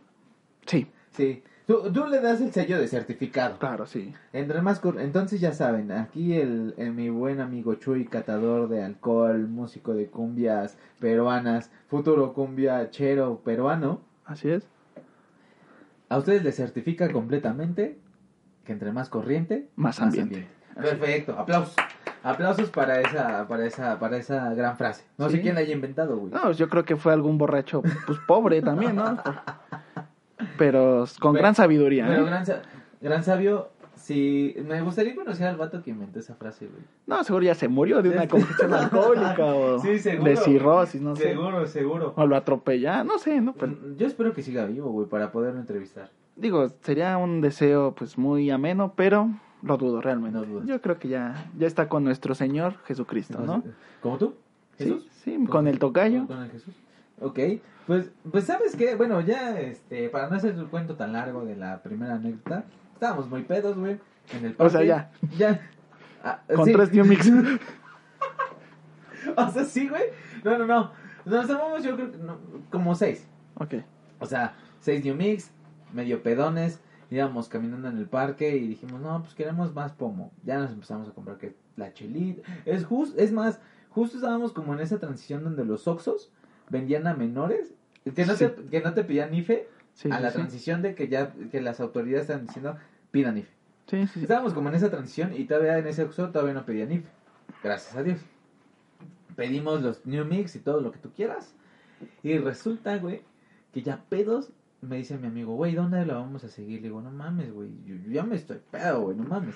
sí, Sí. Tú, tú le das el sello de certificado. claro, sí. Entre más Entonces ya saben, aquí el, el- mi buen amigo Chuy, catador de alcohol, músico de cumbias peruanas, futuro cumbia chero peruano, Así es. a ustedes les certifica completamente que entre más corriente, Más ambiente. Perfecto, aplausos. Aplausos para esa, para esa, para esa gran frase. No sé quién la haya inventado, güey. No, yo creo que fue algún borracho, pues pobre también, ¿no? <laughs> Pero con Pero- gran sabiduría, Pero ¿eh? gran, gran sabio, sí, me gustaría conocer al vato que inventó esa frase, güey. No, seguro ya se murió de una congestión <laughs> alcohólica o <laughs> Sí, seguro. de cirrosis, no sé. seguro, seguro. O lo atropella, no sé, ¿no? Pero, Yo espero que siga vivo, güey, para poderlo entrevistar. digo, sería un deseo pues muy ameno, pero lo dudo realmente. No dudas. Yo creo que ya, ya está con nuestro Señor Jesucristo, ¿no? ¿Como tú? ¿Jesús? Sí, sí, con el tocayo. Con el Jesús. Ok, pues, pues sabes qué, bueno, ya, este, para no hacer el cuento tan largo de la primera anécdota, estábamos muy pedos, güey, en el O sea, parque. ya. Ya. Ah, Con sí. tres New Mix. <laughs> O sea, sí, güey. No, no, no. Nos tomamos, yo creo que no, como seis. ok. O sea, seis New Mix, medio pedones. Íbamos caminando en el parque y dijimos, no, pues queremos más pomo. Ya nos empezamos a comprar que la chelita. Es justo, es más, justo estábamos como en esa transición donde los Oxos vendían a menores. Que no, Sí. te, que no te pedían IFE. Sí, a la transición de que ya que las autoridades están diciendo, pidan IFE. Estábamos como en esa transición y todavía en ese Oxxo todavía no pedían IFE. Gracias a Dios. Pedimos los New Mix y todo lo que tú quieras. Y resulta, güey, que ya pedos me dice mi amigo, güey, ¿dónde lo vamos a seguir? Le digo, no mames, güey, yo, yo ya me estoy pedo, güey, no mames.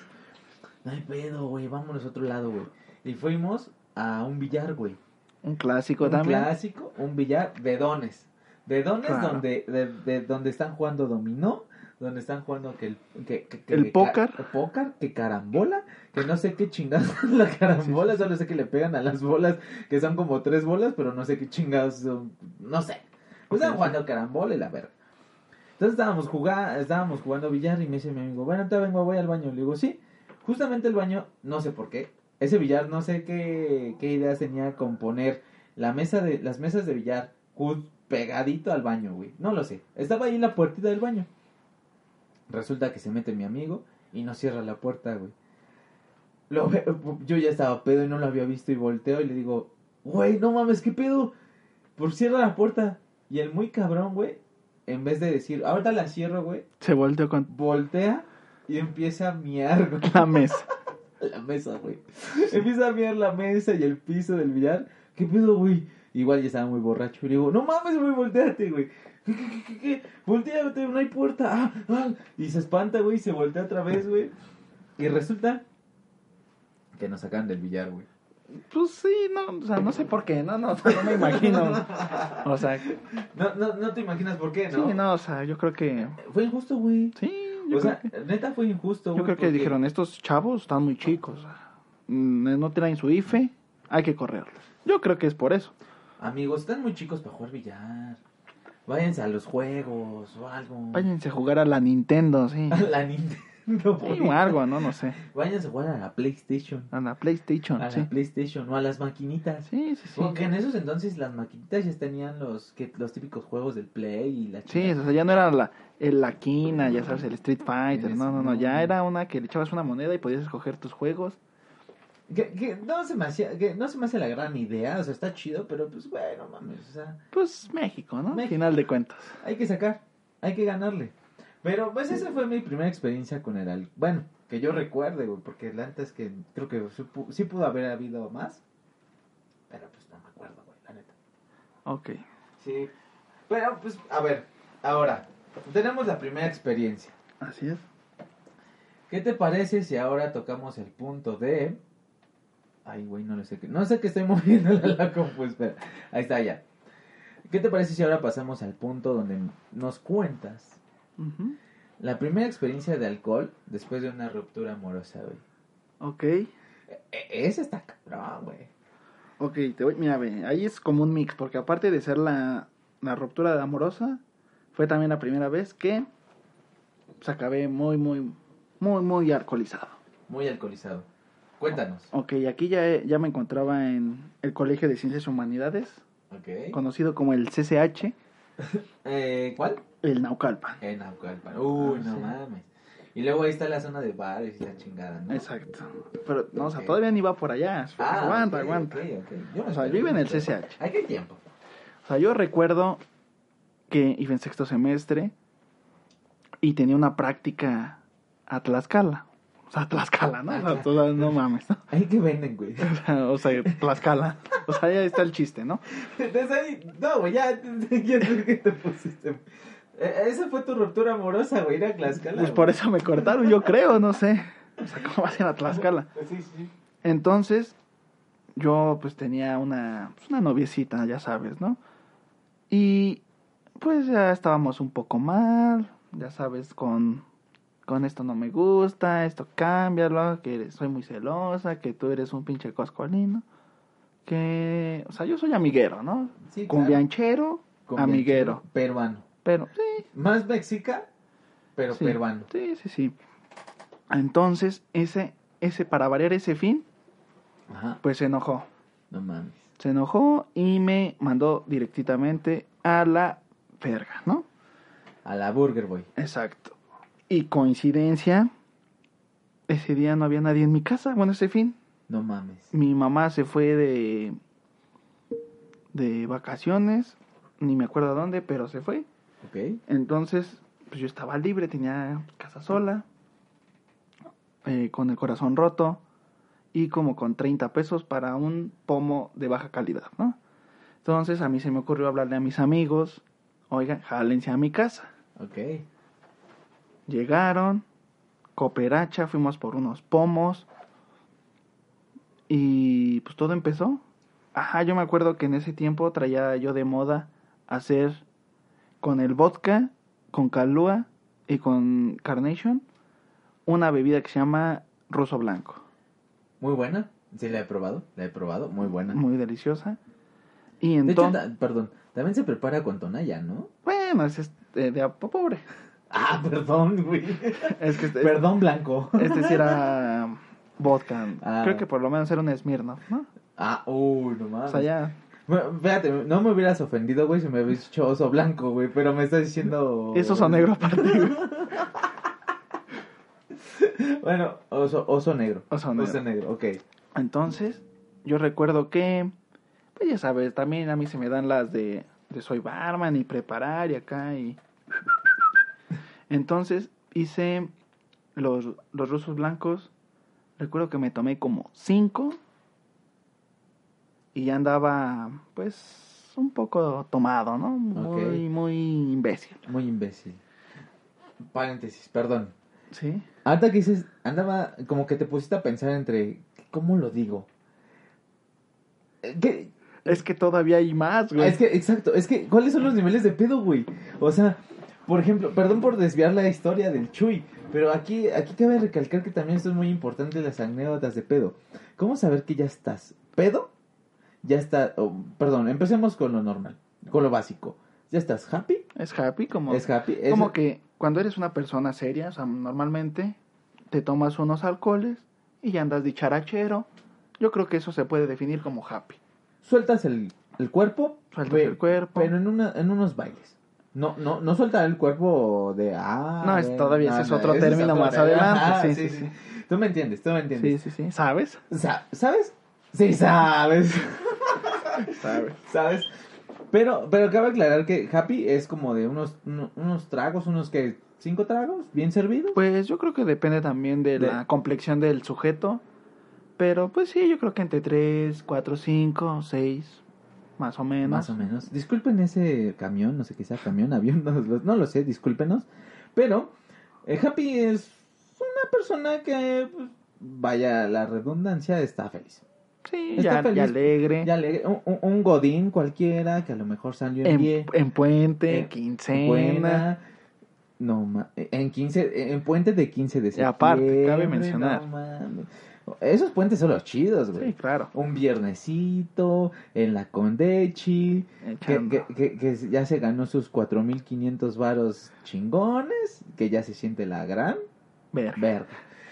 No hay pedo, güey, vámonos a otro lado, güey. Y fuimos a un billar, güey. Un clásico Un también. clásico, un billar de dones. De dones Claro. donde, de, de- donde están jugando dominó, donde están jugando que el, que, que- que- El póker. póker, que carambola, que no sé qué chingados <laughs> la carambola, solo sé que le pegan a las bolas, que son como tres bolas, pero no sé qué chingados son, no sé. Pues Ok. jugando carambola y la verga. Entonces estábamos jugando, estábamos jugando billar y me dice mi amigo, bueno, te vengo, voy al baño. Le digo, sí, justamente el baño, no sé por qué. Ese billar, no sé qué, qué ideas tenía con poner la mesa de, las mesas de billar pegadito al baño, güey. No lo sé. Estaba ahí en la puertita del baño. Resulta que se mete mi amigo y no cierra la puerta, güey. Lo yo ya estaba pedo y no lo había visto y volteo y le digo, güey, no mames, ¿qué pedo? Por cierra la puerta. Y el muy cabrón, güey, en vez de decir, ahorita la cierro, güey, Se volteó con voltea y empieza a miar, güey. la mesa. <laughs> La mesa, güey. Empieza a mirar la mesa y el piso del billar. ¿Qué pedo, güey? Igual ya estaba muy borracho. Y le digo, no mames, güey, volteate, güey. ¿Qué, qué, qué, qué? Volteate, no hay puerta. Ah, ah. Y se espanta, güey, y se voltea otra vez, güey. Y resulta que nos sacan del billar, güey. Pues sí, no, o sea, no sé por qué, no, no, o sea, no me imagino. O sea, No, no, no te imaginas por qué, ¿no? sí, no, o sea, yo creo que Fue injusto, güey. sí, yo O creo sea, que, neta fue injusto, yo creo que porque- dijeron, estos chavos están muy chicos, mm, no traen su IFE, hay que correrlos. Yo creo que es por eso. Amigos, están muy chicos para jugar billar. Váyanse a los juegos o algo. Váyanse a jugar a la Nintendo, sí. <laughs> A la Nintendo. <laughs> Sí, o algo, no, no sé. Váyanse a jugar a la PlayStation. A la PlayStation, A sí. la PlayStation o a las maquinitas. Sí, sí, sí. Porque en esos entonces las maquinitas ya tenían los que los típicos juegos del Play y la Sí, o sea, ya no era la, el, la quina, ya sabes, el Street Fighter, no, no, no, no. ya era una que le echabas una moneda y podías escoger tus juegos. Que, que no se me hacía, que no se me hace la gran idea, o sea, está chido, pero pues bueno, mames, o sea, Pues México, ¿no? Al México. final de cuentas. hay que sacar, hay que ganarle. Pero pues esa fue mi primera experiencia con el al- bueno, que yo recuerde, güey, porque la neta es que creo que sí pu- sí pudo haber habido más, pero pues no me acuerdo, güey, la neta. Ok. Sí. Pero pues a ver, ahora tenemos la primera experiencia. Así es. ¿Qué te parece si ahora tocamos el punto de... Ay, güey, no lo sé qué... No sé qué estoy <laughs> moviendo la, la compu, espera. Ahí está, ya. ¿Qué te parece si ahora pasamos al punto donde nos cuentas La primera experiencia de alcohol después de una ruptura amorosa, güey? Ok. E- e- ese está cabrón, güey. Ok, te voy, mira, ve, ahí es como un mix, porque aparte de ser la, la ruptura amorosa, fue también la primera vez que pues, acabé muy, muy, muy, muy alcoholizado. Muy alcoholizado. Cuéntanos. Ok, aquí ya, ya me encontraba en el Colegio de Ciencias y Humanidades, Ok. conocido como el CCH, <laughs> Eh, ¿Cuál? el Naucalpan. En Naucalpan. Uy, Ah, no sí. mames. Y luego ahí está la zona de bares y la chingada, ¿no? Exacto. Pero, no, o sea, todavía ni va por allá. Ah, aguanta, ok, aguanta. ok, ok. Yo O sea, yo iba en el. CCH. Hay que tiempo. O sea, yo recuerdo que iba en sexto semestre y tenía una práctica a Tlaxcala. O sea, Tlaxcala, ¿no? O sea, tú sabes, no mames. ¿no? Ahí que venden, güey. <laughs> O sea, Tlaxcala. O sea, ya está el chiste, ¿no? Desde ahí, no, güey, ya, <laughs> ya sé que te pusiste. Eh, Esa fue tu ruptura amorosa, güey, ir a Tlaxcala. Pues güey. por eso me cortaron, yo creo, no sé. O sea, ¿cómo vas a ir a Tlaxcala? Pues sí, sí. Entonces, yo pues tenía una, pues, una noviecita, ya sabes, ¿no? Y pues ya estábamos un poco mal, ya sabes, con, con esto no me gusta, esto cámbialo, que eres- soy muy celosa, que tú eres un pinche coscolino, que, o sea, yo soy amiguero, ¿no? Sí, Cumbianchero, claro. amiguero, Peruano. pero sí, Más mexica, pero Sí. peruano. sí, sí, sí. Entonces, ese, ese, para variar ese fin, Ajá. pues se enojó. No mames. se enojó y me mandó directamente a la verga, ¿no? A la Burger Boy. Exacto. Y coincidencia, ese día no había nadie en mi casa, bueno, ese fin. No mames. Mi mamá se fue de de vacaciones, ni me acuerdo a dónde, pero se fue. Ok. Entonces, pues yo estaba libre, tenía casa sola, eh, con el corazón roto y como con 30 pesos para un pomo de baja calidad, ¿no? Entonces a mí se me ocurrió hablarle a mis amigos, oigan, jálense a mi casa. Ok. Llegaron, cooperacha, fuimos por unos pomos y pues todo empezó. Ajá, yo me acuerdo que en ese tiempo traía yo de moda hacer con el vodka, con calúa y con carnation una bebida que se llama ruso blanco. Muy buena. Sí, la he probado. La he probado. Muy buena. Muy deliciosa. Y De entonces, perdón. También se prepara con tonalla, ¿no? bueno, es este, de a- pobre. Ah, <laughs> perdón, güey. Es que este, Perdón, Blanco. este sí era <laughs> vodka. Ah. Creo que por lo menos era un Smirnoff, ¿no? Ah, uy, no mames. O sea, ya Bueno, Fíjate, no me hubieras ofendido, güey, si me hubieras dicho oso blanco, güey, pero me estás diciendo... <laughs> Eso son negro aparte. güey. Bueno, oso, oso negro. Oso negro. Oso negro, ok. Entonces, yo recuerdo que, pues ya sabes, también a mí se me dan las de, de soy barman y preparar y acá y... Entonces hice los, los rusos blancos, recuerdo que me tomé como cinco y ya andaba, pues, un poco tomado, ¿no? Muy, Ok. muy imbécil. Muy imbécil. Paréntesis, perdón. ¿Sí? Ahorita que dices, andaba como que te pusiste a pensar entre, ¿cómo lo digo? ¿Qué? Es que todavía hay más, güey. Es que, exacto, es que, ¿cuáles son los niveles de pedo, güey? O sea, por ejemplo, perdón por desviar la historia del Chuy, pero aquí, aquí cabe recalcar que también esto es muy importante, las anécdotas de pedo. ¿Cómo saber que ya estás pedo? Ya está, oh, perdón, empecemos con lo normal, con lo básico. ¿Ya estás happy? Es happy, como... ¿Es happy? ¿Es- Como que cuando eres una persona seria, o sea, normalmente te tomas unos alcoholes y ya andas dicharachero. Yo creo que eso se puede definir como happy. Sueltas el, el cuerpo, Sueltas el cuerpo. pero en, una, en unos bailes. No, no, no sueltar el cuerpo de ah. No, es- todavía ese es otro término más adelante, Ajá, sí, sí, sí. Tú me entiendes, tú me Sí, entiendes. sí, sí. ¿Sabes? Sa- ¿Sabes? Sí, sabes. <laughs> Sabes. ¿Sabes? Pero, pero cabe aclarar que Happy es como de unos, uno- unos tragos, unos que cinco tragos, bien servidos. Pues yo creo que depende también de, De- la complexión del sujeto. Pero pues sí, yo creo que entre 3, 4, 5, 6, más o menos. Más o menos. Disculpen ese camión, no sé qué sea camión, <laughs> avión, no, lo- no lo sé, discúlpenos. Pero eh, Happy es una persona que, pues, vaya la redundancia, está feliz. Sí, Está ya, feliz. ya alegre. Ya le- un, godín cualquiera que a lo mejor salió en, en, pie. en puente, en quincena. Buena. No, ma- en 15, en puente de 15 de Y septiembre. aparte, cabe mencionar. no. Esos puentes son los chidos, güey. Sí, claro. Un viernesito en la Condechi. Que, Echando. que, que, que ya se ganó sus 4500 varos chingones. Que ya se siente la gran Ver. verga.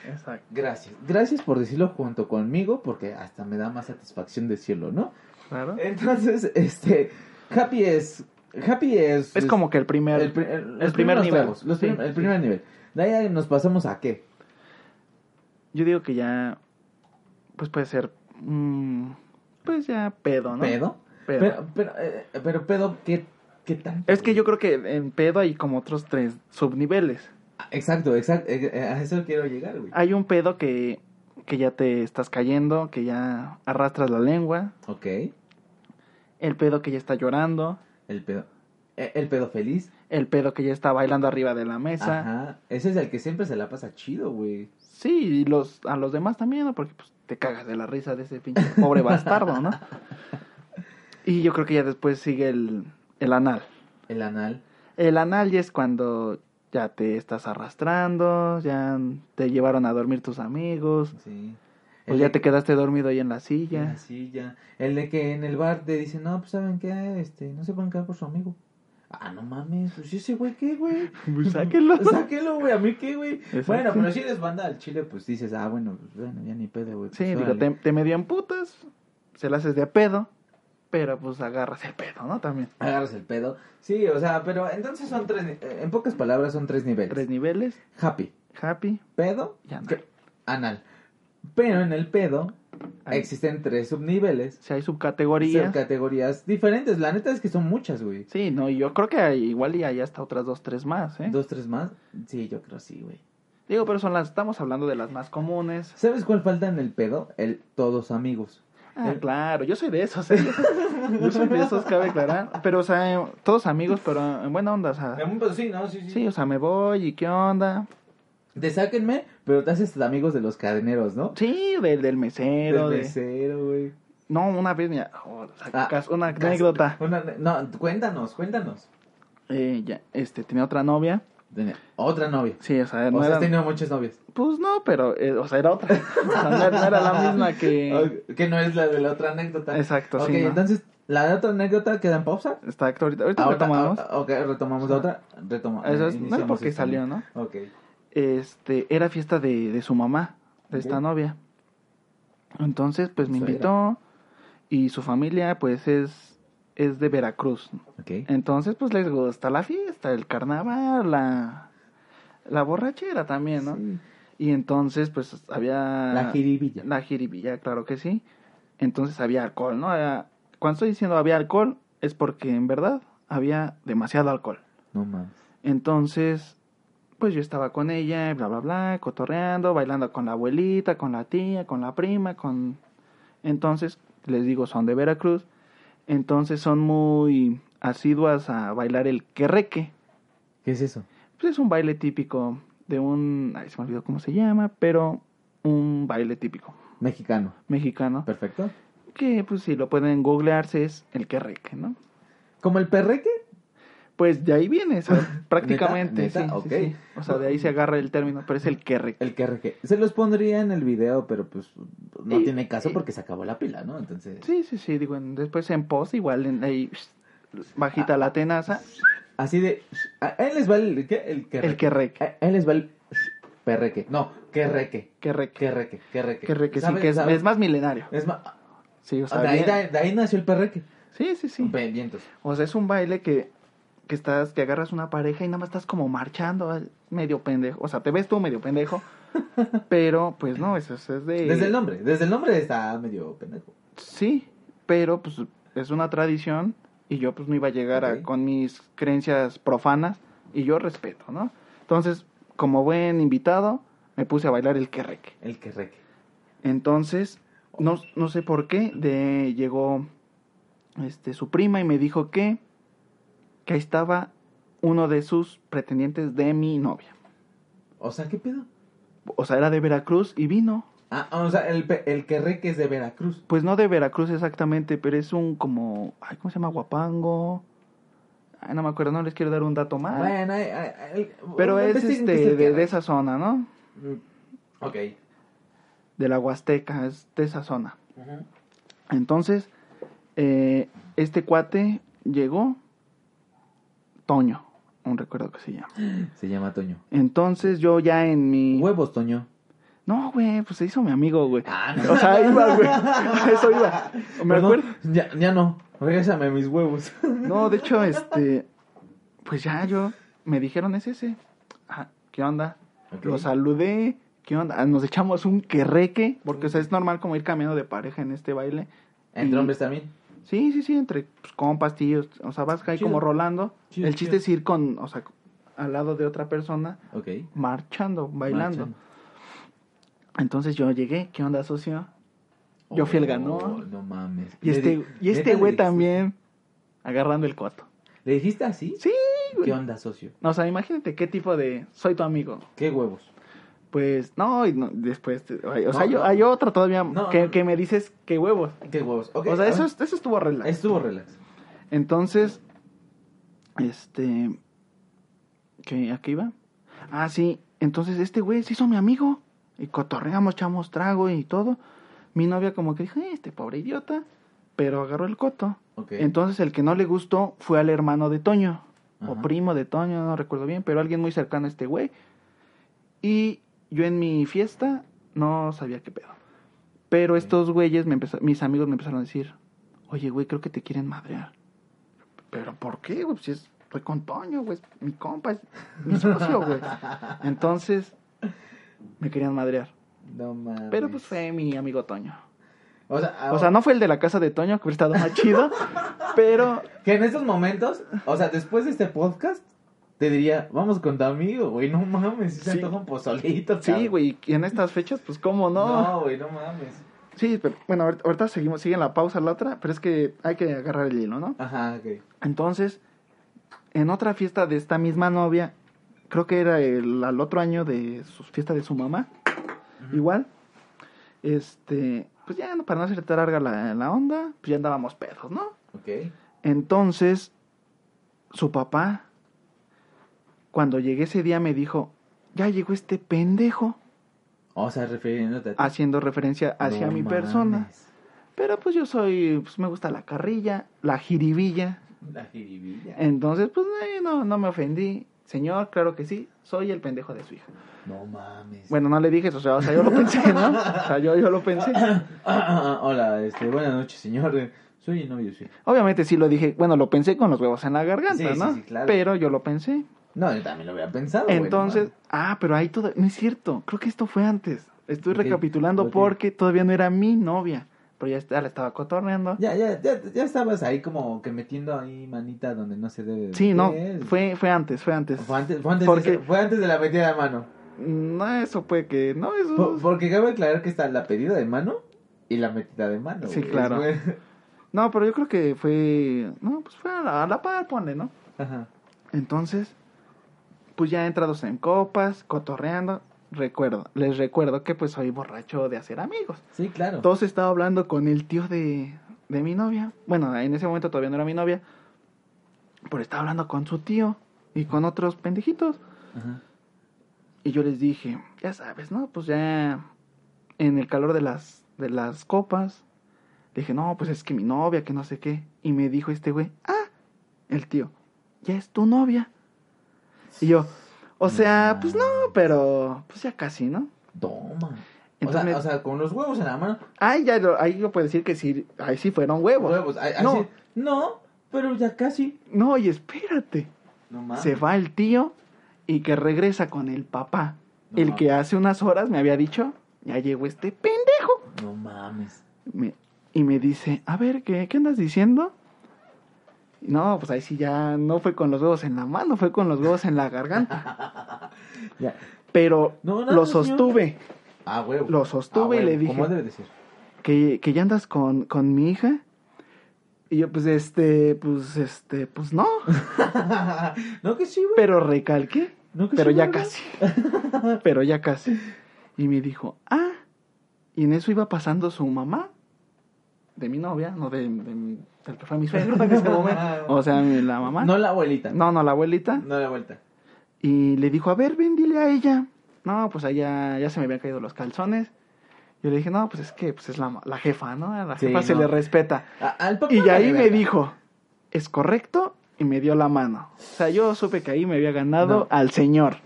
Exacto. Gracias. Gracias por decirlo junto conmigo. Porque hasta me da más satisfacción decirlo, ¿no? Claro. Entonces, <laughs> este. Happy es. Happy es. es como que el primer. el, primer nivel. tragos, los Sí, prim- el sí. primer nivel. De ahí nos pasamos a qué? Yo digo que ya. Pues puede ser. mm, pues ya pedo, ¿no? ¿Pedo? Pedo. Pero, pero, eh, pero pedo, ¿qué, qué tan? Es que yo creo que en pedo hay como otros tres subniveles. Ah, Exacto, exacto. eh, eh, A eso quiero llegar, güey. Hay un pedo que, que ya te estás cayendo, que ya arrastras la lengua. Ok. El pedo que ya está llorando. El pedo. El pedo feliz. El pedo que ya está bailando arriba de la mesa. Ajá. Ese es el que siempre se la pasa chido, güey. Sí, y los, a los demás también, ¿no? Porque pues, te cagas de la risa de ese pinche pobre bastardo, ¿no? <laughs> Y yo creo que ya después sigue el, el anal. El anal. El anal ya es cuando ya te estás arrastrando, ya te llevaron a dormir tus amigos, Sí. El ya de- te quedaste dormido ahí en la en silla. la silla. El de que en el bar te dicen, no, pues saben qué, este, no se pueden quedar por su amigo. Ah, no mames, pues ese güey, ¿qué, güey? <laughs> Pues sáquenlo. <laughs> Sáquelo, güey, a mí qué, güey. Bueno, pero si eres banda al chile, pues dices, ah, bueno, pues, bueno, ya ni pedo, güey. Sí, pues, digo, te, te medio emputas, se la haces de a pedo, pero pues agarras el pedo, ¿no? También. Agarras el pedo. Sí, o sea, pero entonces son tres, en pocas palabras son tres niveles. Tres niveles, Happy, happy, pedo y anal. anal. Pero en el pedo Ahí. existen tres subniveles. Si hay subcategorías. Categorías diferentes. La neta es que son muchas, güey. Sí, no, y yo creo que igual y hay hasta otras dos, tres más, ¿eh? Dos, tres más. Sí, yo creo sí, güey. Digo, pero son las, estamos hablando de las más comunes. ¿Sabes cuál falta en el pedo? El todos amigos. Ah, El- claro, yo soy de esos, ¿eh? <laughs> Yo soy de esos, cabe aclarar. Pero, o sea, todos amigos, pero en buena onda, o sea. Sí, no, sí, sí. Sí, o sea, me voy y qué onda. Te sáquenme, pero te haces amigos de los cadeneros, ¿no? Sí, del, del mesero, Del de... mesero, güey. No, una vez, mira, oh, Ah, una anécdota. Una- no, cuéntanos, cuéntanos. Eh, ya, este, tenía otra novia. Tenía otra novia. Sí, o sea, O no sea, era... has tenido muchas novias. Pues no, pero, eh, o sea, era otra. O sea, no, no era la misma que... Ok, Que no es la de la otra anécdota. Exacto, Ok, sí, no. entonces, ¿la de otra anécdota queda en pausa? Exacto, ahorita, ahorita Ahorita- retomamos. ah, Ok, retomamos la otra. Retoma, Eso es- no es porque salió, ¿no? Ok. Este, era fiesta de, de su mamá, de esta novia. Entonces, pues me Suegra. invitó y su familia, pues es, es de Veracruz. Entonces, pues les gusta la fiesta, el carnaval, la, la borrachera también, ¿no? Sí. Y entonces, pues había... La jiribilla. La jiribilla, claro que sí. Entonces había alcohol, ¿no? Había- Cuando estoy diciendo había alcohol, es porque en verdad había demasiado alcohol. No mames. Entonces, pues yo estaba con ella, bla, bla, bla, cotorreando, bailando con la abuelita, con la tía, con la prima, con... Entonces, les digo, son de Veracruz. Entonces son muy asiduas a bailar el querreque. ¿Qué es eso? Pues es un baile típico de un... Ay, se me olvidó cómo se llama, pero un baile típico Mexicano. mexicano. Perfecto. Que, pues si lo pueden googlearse, es el querreque, ¿no? ¿Como el perreque? Pues de ahí viene, o sea, <laughs> prácticamente. ¿Neta? sí, sí, Ok. sí. O sea, de ahí se agarra el término, pero es el querreque. El que Se los pondría en el video, pero pues no Y- tiene caso porque se acabó la pila, ¿no? Entonces. Sí, sí, sí, digo, después en post igual en ahí bajita la tenaza, Así de. A él les va el. ¿Qué? El que el A él les va el. Perreque. No, querreque. querreque, Querreque. Querreque. querreque, sí, que es, es más milenario. Es más. Sí, o sea, de, ahí, de, ahí nació el perreque. sí, sí, sí. Bien. O sea, es un baile que que estás que agarras una pareja y nada más estás como marchando, medio pendejo, o sea, te ves tú medio pendejo, <laughs> pero pues no, eso, eso es de Desde el nombre. Desde el nombre está medio pendejo. Sí, pero pues es una tradición y yo pues no iba a llegar a- con mis creencias profanas y yo respeto, ¿no? Entonces, como buen invitado, me puse a bailar el querreque. El querreque. Entonces, no, no sé por qué, de, llegó este, su prima y me dijo que, que ahí estaba uno de sus pretendientes de mi novia. O sea, ¿qué pedo? O sea, era de Veracruz y vino. Ah, o sea, el, el que es de Veracruz. Pues no de Veracruz exactamente, pero es un como, ay, ¿cómo se llama? Guapango. Ay, no me acuerdo, no les quiero dar un dato más. Bueno, ay, pero es este de, de esa zona, ¿no? Mm, Ok. De la Huasteca, es de esa zona. Entonces, eh, este cuate llegó, Toño, un recuerdo que se llama. Se llama Toño. Entonces yo ya en mi... Huevos, Toño. No, güey, pues se hizo mi amigo, güey. Ah, O sea, iba, güey. A eso iba. Me Perdón, acuerdo. Ya, ya no. Regrésame mis huevos. No, de hecho, este, pues ya yo, me dijeron, es ese. Ah, ¿Qué onda? Lo saludé, ¿qué onda? Ah, Nos echamos un querreque, porque, o sea, es normal como ir cambiando de pareja en este baile. ¿Entre Y- hombres también? Sí, sí, sí, entre pues, compas, tíos, o sea, vas ahí Chido. como rolando. Chido, El chiste chido. es ir con, o sea, al lado de otra persona, Ok. marchando, bailando. Entonces yo llegué, ¿qué onda, socio? Yo fui el ganón. Oh, No mames. Y este, y este güey también, agarrando el coto. ¿Le dijiste así? Sí, güey. ¿Qué onda, socio? O sea, imagínate qué tipo de... Soy tu amigo. ¿Qué huevos? Pues, no, y no, después... o sea, No, yo- hay otra todavía No, que, que me dices que huevos. ¿Qué huevos? Ok, o sea, eso, eso estuvo relax. Estuvo relax. Entonces, este... ¿qué, ¿A qué iba? Ah, sí. Entonces este güey se hizo mi amigo. Y cotorreamos, echamos trago y todo. Mi novia como que dijo, "Eh, este pobre idiota. Pero agarró el coto. Entonces el que no le gustó fue al hermano de Toño. O primo de Toño, no recuerdo bien. Pero alguien muy cercano a este güey. Y yo en mi fiesta no sabía qué pedo. Pero estos güeyes, me empezó- mis amigos me empezaron a decir, oye, güey, creo que te quieren madrear. ¿Pero por qué, güey? Si es fue con Toño, güey, es mi compa, es mi socio, güey. <laughs> Entonces, me querían madrear. No mames. Pero pues fue mi amigo Toño. O sea, O sea, no fue el de la casa de Toño, que hubiera estado más chido, pero <laughs> Que en estos momentos, o sea, después de este podcast, te diría, vamos con tu amigo, güey, no mames, se Sí. antoja un pozolito, sí, güey, y en estas fechas, pues cómo no. No, güey, no mames. Sí, pero bueno, ahorita, ahorita seguimos, sigue en la pausa la otra, pero es que hay que agarrar el hilo, ¿no? Ajá, ok. Entonces, en otra fiesta de esta misma novia, creo que era el al otro año de su fiesta de su mamá, igual, este, pues ya para no hacer larga la, la onda, pues ya andábamos pedos, ¿no? Ok. Entonces, su papá, cuando llegué ese día me dijo, ya llegó este pendejo, O sea, refiriéndote a ti. haciendo referencia hacia No mi persona. Pero pues yo soy, pues me gusta la carrilla, la jiribilla. La jiribilla. Entonces, pues no, no me ofendí. Señor, claro que sí, soy el pendejo de su hija. No mames. Bueno, no le dije eso, o sea, o sea, yo lo pensé, ¿no? O sea, yo, yo lo pensé. <coughs> Hola, este, buenas noches, señor. Soy el novio, sí. Obviamente sí lo dije, bueno, lo pensé con los huevos en la garganta, Sí, sí, ¿no? sí, claro. Pero yo lo pensé. No, yo también lo había pensado. Entonces, ah, pero ahí todo, no es cierto, creo que esto fue antes. Estoy recapitulando porque todavía no era mi novia, pero ya la estaba cotorreando. Ya, ya, ya, ya estabas ahí como que metiendo ahí manita donde no se debe. de Sí, no, fue, fue antes, fue antes. Fue antes, fue antes, Porque- de, esa- fue antes de la metida de mano. No, eso puede que, no, eso... Por- porque cabe aclarar que está la pedida de mano y la metida de mano. Sí, güey. claro. No, pero yo creo que fue, no, pues fue a la, a la par, ponle, ¿no? Ajá. Entonces, pues ya entrados en copas, cotorreando, recuerdo, les recuerdo que pues soy borracho de hacer amigos. Sí, claro. Entonces estaba hablando con el tío de, de mi novia. Bueno, en ese momento todavía no era mi novia. Pero estaba hablando con su tío y con otros pendejitos. Ajá. Y yo les dije, ya sabes, ¿no? Pues ya en el calor de las, de las copas. Dije, no, pues es que mi novia, que no sé qué. Y me dijo este güey, ah, el tío, ya es tu novia. Y yo, o sea, pues no, pero pues ya casi, ¿no? Toma. o, Entonces sea, me- o sea, con los huevos en la mano. Ay, ya, lo- ahí yo puedo decir que sí, ahí sí fueron huevos. Huevos. ay, No. así- no, pero ya casi. No, y espérate. No mames. Se va el tío y que regresa con el papá. No el mames. que hace unas horas me había dicho, ya llegó este pendejo. No mames. Me- y me dice, a ver, ¿qué, ¿qué andas diciendo? No, pues ahí sí ya no fue con los huevos en la mano, fue con los huevos en la garganta. <laughs> Ya. Pero No, lo sostuve, Ah, huevo. Lo sostuve Ah, y le dije- ¿Cómo debe de ser? que, que ya andas con, con mi hija. Y yo, pues, este, pues, este, pues no. <laughs> no que sí, güey. Pero recalqué. No que Pero sí, ya ¿verdad? casi. Pero ya casi. Y me dijo, ah, Y en eso iba pasando su mamá, de mi novia, no de, de mi- del que fue mi suegro en ese momento. O sea, la mamá. No la abuelita. no, no, la abuelita. No la vuelta. Y le dijo, a ver, ven, dile a ella. No, pues allá ya se me habían caído los calzones. Yo le dije, no, pues es que pues es la, la jefa, ¿no? A la Sí, jefa se le respeta. A- al papá Y ahí me dijo, ¿es correcto? Y me dio la mano. O sea, yo supe que ahí me había ganado No. al señor.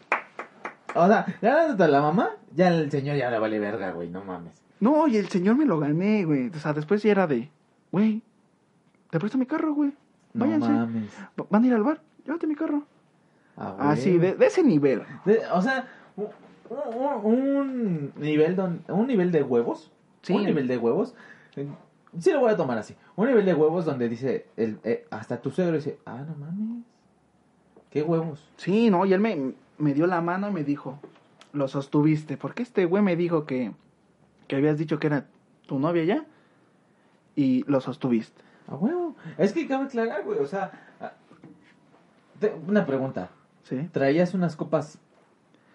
O sea, ya a la mamá, ya el señor ya le vale verga, güey, no mames. No, y el señor me lo gané, güey. O sea, después ya era de, güey, te presto mi carro, güey. No Váyanse. mames. Va- ¿Van a ir al bar? Llévate mi carro. Ah, Así, de, de ese nivel. De- o sea, un, un- un nivel don, un nivel de huevos. Sí. Un nivel de huevos. eh, Sí lo voy a tomar así. Un nivel de huevos donde dice, el, eh, hasta tu suegro dice, ah, no mames. ¿Qué huevos? Sí, no, y él me, me dio la mano y me dijo, lo sostuviste. Porque este güey me dijo que, que habías dicho que era tu novia ya. Y lo sostuviste. A huevo. Es que cabe aclarar, güey. O sea, ah, te- una pregunta. Sí. ¿Traías unas copas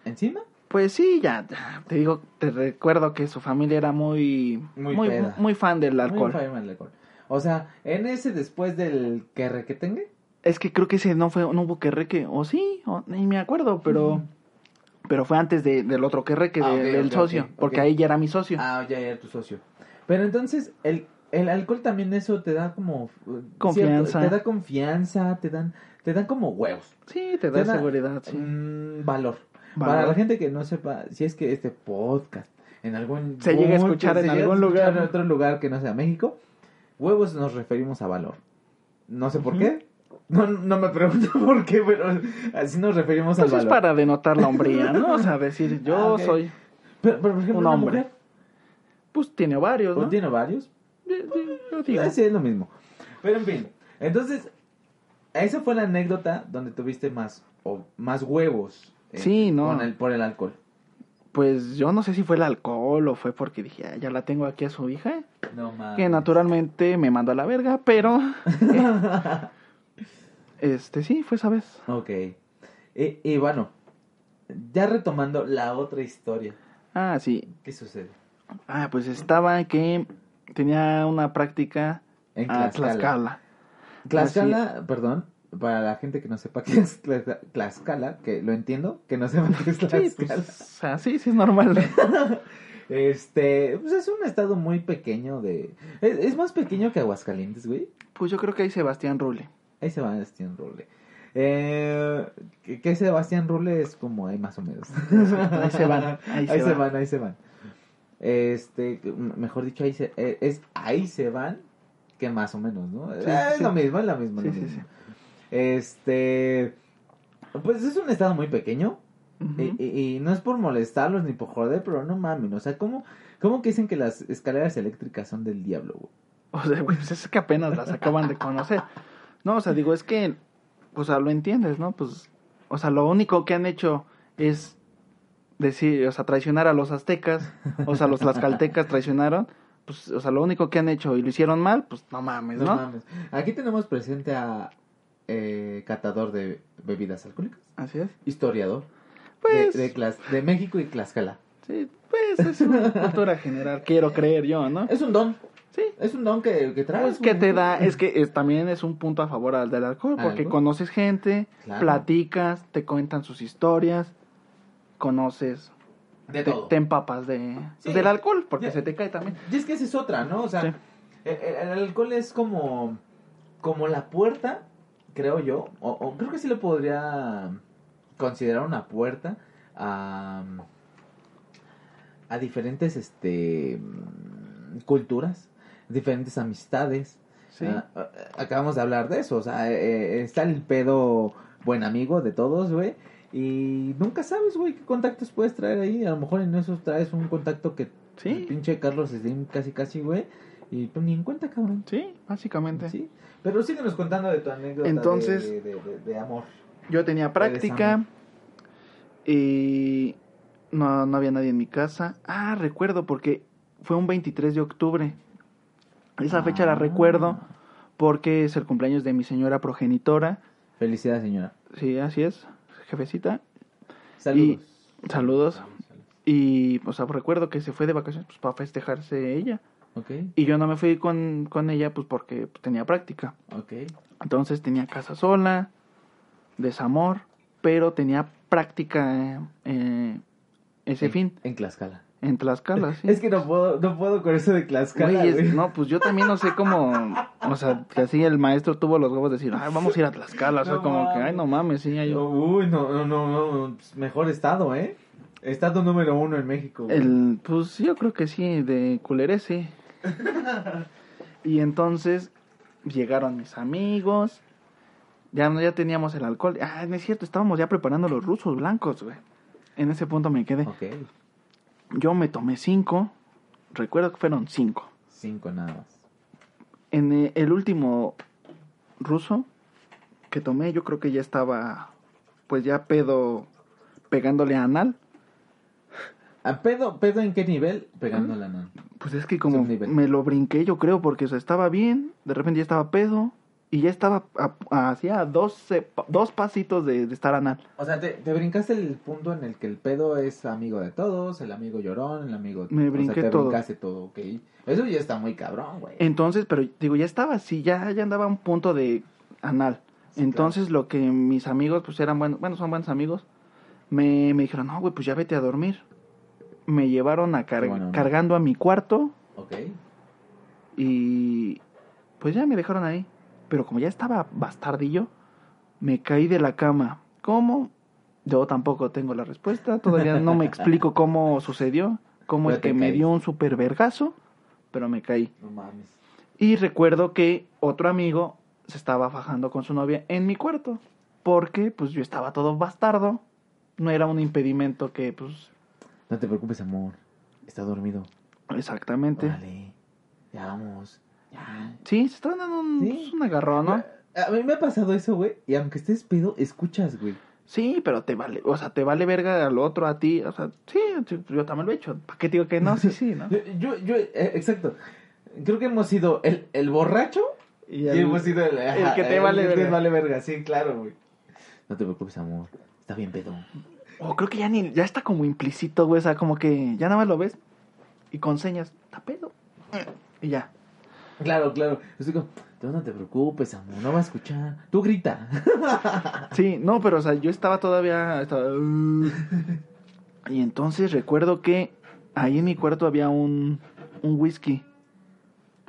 encima? Pues sí, ya, te digo, te recuerdo que su familia era muy, Muy muy, muy fan del alcohol. Muy enferma del alcohol. O sea, en ese después del que que tenga. Es que creo que ese no fue, no hubo querreque, o sí, o, ni me acuerdo, pero. Pero fue antes de, del otro querreque, Ah, de- del socio, porque ahí ya era mi socio. Ah, ya era tu socio. Pero entonces, el, el alcohol también eso te da como... eh, Confianza. cierto, te da confianza, te dan, te dan como huevos. Sí, te da te da, seguridad, sí. mm, valor. Valor. Para la gente que no sepa, si es que este podcast en algún... Se llega a escuchar en algún escuchar lugar. En otro lugar que no sea México, huevos nos referimos a valor. No sé por qué. No, no me pregunto <laughs> por qué, pero así nos referimos Pues al es valor. para denotar la hombría, ¿no? O sea, decir, <laughs> yo Ah, ok. soy, Pero, pero, por ejemplo, un hombre. mujer, pues tiene varios, pues, ¿no? tiene varios. Yo digo. Sí, es lo mismo. Pero en fin, entonces, esa fue la anécdota donde tuviste más, o, más huevos. eh, Sí, no. con el, por el alcohol. Pues yo no sé si fue el alcohol o fue porque dije, "Ah, ya la tengo aquí a su hija, No mames. que naturalmente me mandó a la verga, pero <laughs> este sí, fue esa vez. ok. Y, y bueno, ya retomando la otra historia. Ah, sí. ¿Qué sucede? Ah, pues estaba que tenía una práctica En Tlaxcala. Tlaxcala. Tlaxcala, perdón, para la gente que no sepa <laughs> qué es Tlaxcala, Tlaxcala, que lo entiendo, que no sepa qué es Sí, Tlaxcala. pues, o sea, sí, sí es normal. <laughs> Este, pues es un estado muy pequeño de... Es, es más pequeño que Aguascalientes, güey. Pues yo creo que hay Sebastián Rule. Ahí se va Sebastián Rule. Eh, que, Sebastián Rule es como ahí más o menos. <laughs> Ahí se van, ahí se van. van, ahí se van. Este, mejor dicho, ahí se, eh, es ahí se van que más o menos, ¿no? Sí, Eh, es sí. lo mismo, es. Sí, mismo. sí. Este, pues es un estado muy pequeño. Y, y- y no es por molestarlos ni por joder, pero no mames, o sea, ¿cómo, cómo que dicen que las escaleras eléctricas son del diablo, güey? O sea, güey, pues es que apenas las acaban de conocer. <laughs> No, o sea, digo, es que, o sea, lo entiendes, ¿no? Pues, o sea, lo único que han hecho es decir, o sea, traicionar a los aztecas, o sea, los tlaxcaltecas <laughs> traicionaron, pues, o sea, lo único que han hecho y lo hicieron mal, pues no mames, No ¿no? mames. Aquí tenemos presente a eh, catador de bebidas alcohólicas, Así es. historiador Pues, de, de, de México y Tlaxcala. sí, pues es una cultura general, quiero creer yo, ¿no? Es un don, Sí. es un don que, que traes. Pues que te da, es que es- también es un punto a favor al del alcohol, porque Algo. conoces gente, Claro. platicas, te cuentan sus historias, conoces, De te, todo. te empapas de, Sí. del alcohol, porque Ya. se te cae también. Y es que esa es otra, ¿no? O sea, Sí. el, el- el alcohol es como, como la puerta, creo yo, o, o creo que sí lo podría considerar una puerta a, a diferentes este culturas, diferentes amistades. Sí. Ah, ah, acabamos de hablar de eso, o sea, eh, eh, está el pedo buen amigo de todos, güey. Y nunca sabes, güey, qué contactos puedes traer ahí. A lo mejor en esos traes un contacto que Sí. el pinche Carlos Slim casi casi, güey. Y pues ni en cuenta, cabrón. Sí, básicamente. Sí. Pero síguenos contando de tu anécdota Entonces- de, de, de- de amor. Yo tenía práctica y no, no había nadie en mi casa. Ah, recuerdo porque fue un 23 de octubre. Esa fecha la Ah. recuerdo porque es el cumpleaños de mi señora progenitora. Felicidades, señora. Sí, así es, jefecita. Saludos. Saludos. Y, o sea, recuerdo que se fue de vacaciones pues, para festejarse ella. Ok, Y yo no me fui con, con ella pues porque tenía práctica. ok. Entonces tenía casa sola, desamor, pero tenía práctica eh, eh, ese En- fin En Tlaxcala. En Tlaxcala, sí. Es que no puedo, no puedo con eso de Tlaxcala, Güey, es- güey. no, pues yo también no sé cómo, o sea, que así el maestro tuvo los huevos de decir, ay, vamos a ir a Tlaxcala, o sea, No como que, ay, no mames, sí, hay Uy, no, no, no, no, mejor estado, ¿eh? Estado número uno en México. güey. El, pues yo creo que sí, de culeré, sí. y entonces llegaron mis amigos, ya, ya teníamos el alcohol. Ah, no es cierto, estábamos ya preparando los rusos blancos, güey. En ese punto me quedé. Ok, Yo me tomé cinco, recuerdo que fueron cinco. cinco nada más. En eh, el último ruso que tomé, yo creo que ya estaba, pues ya pedo, pegándole a anal. ¿A pedo, pedo en qué nivel? Pegando la nana. Pues es que como me lo brinqué, yo creo, porque o sea, estaba bien, de repente ya estaba pedo, y ya estaba a- a- hacía dos, pa- dos pasitos de, de estar anal. O sea, te, te brincaste el punto en el que el pedo es amigo de todos, el amigo llorón, el amigo... Me o brinqué sea, te todo. brincaste todo, ok. Eso ya está muy cabrón, güey. Entonces, pero digo, ya estaba así, ya, ya andaba a un punto de anal. Sí, Entonces, lo que mis amigos, pues eran buenos, bueno, son buenos amigos, me, me dijeron, no, güey, pues ya vete a dormir. Me llevaron a car- cargando a mi cuarto Ok. y pues ya me dejaron ahí. Pero como ya estaba bastardillo, me caí de la cama. ¿Cómo? Yo tampoco tengo la respuesta, todavía no me explico <laughs> cómo sucedió, cómo Pero es que me dio un super vergazo, pero me caí. No mames. Y recuerdo que otro amigo se estaba fajando con su novia en mi cuarto. Porque pues yo estaba todo bastardo. No era un impedimento que pues No te preocupes, amor. Está dormido. exactamente. Vale. Ya vamos. Sí, se estaban dando un, Sí. pues, un agarrón, ¿no? A mí me ha pasado eso, güey. Y aunque estés pedo, escuchas, güey. Sí, pero te vale, o sea, te vale verga al otro, a ti, o sea, sí, yo también lo he hecho. ¿Para qué digo que no? Sí, sí, ¿no? <laughs> Yo, yo, eh, exacto. Creo que hemos sido el, el borracho Y y, el- hemos sido el, que te el vale verga. Sí, claro, güey. No te preocupes, amor. Está bien pedo. O creo que ya ni, ya está como implícito, güey, o sea, como que ya nada más lo ves y con señas, está pedo. Y ya. Claro, claro. Estoy como, "Tú no te preocupes, amor. No va a escuchar. Tú grita. <laughs> Sí, no, pero o sea, yo estaba todavía. estaba, "Uh". y entonces recuerdo que ahí en mi cuarto había un, un whisky,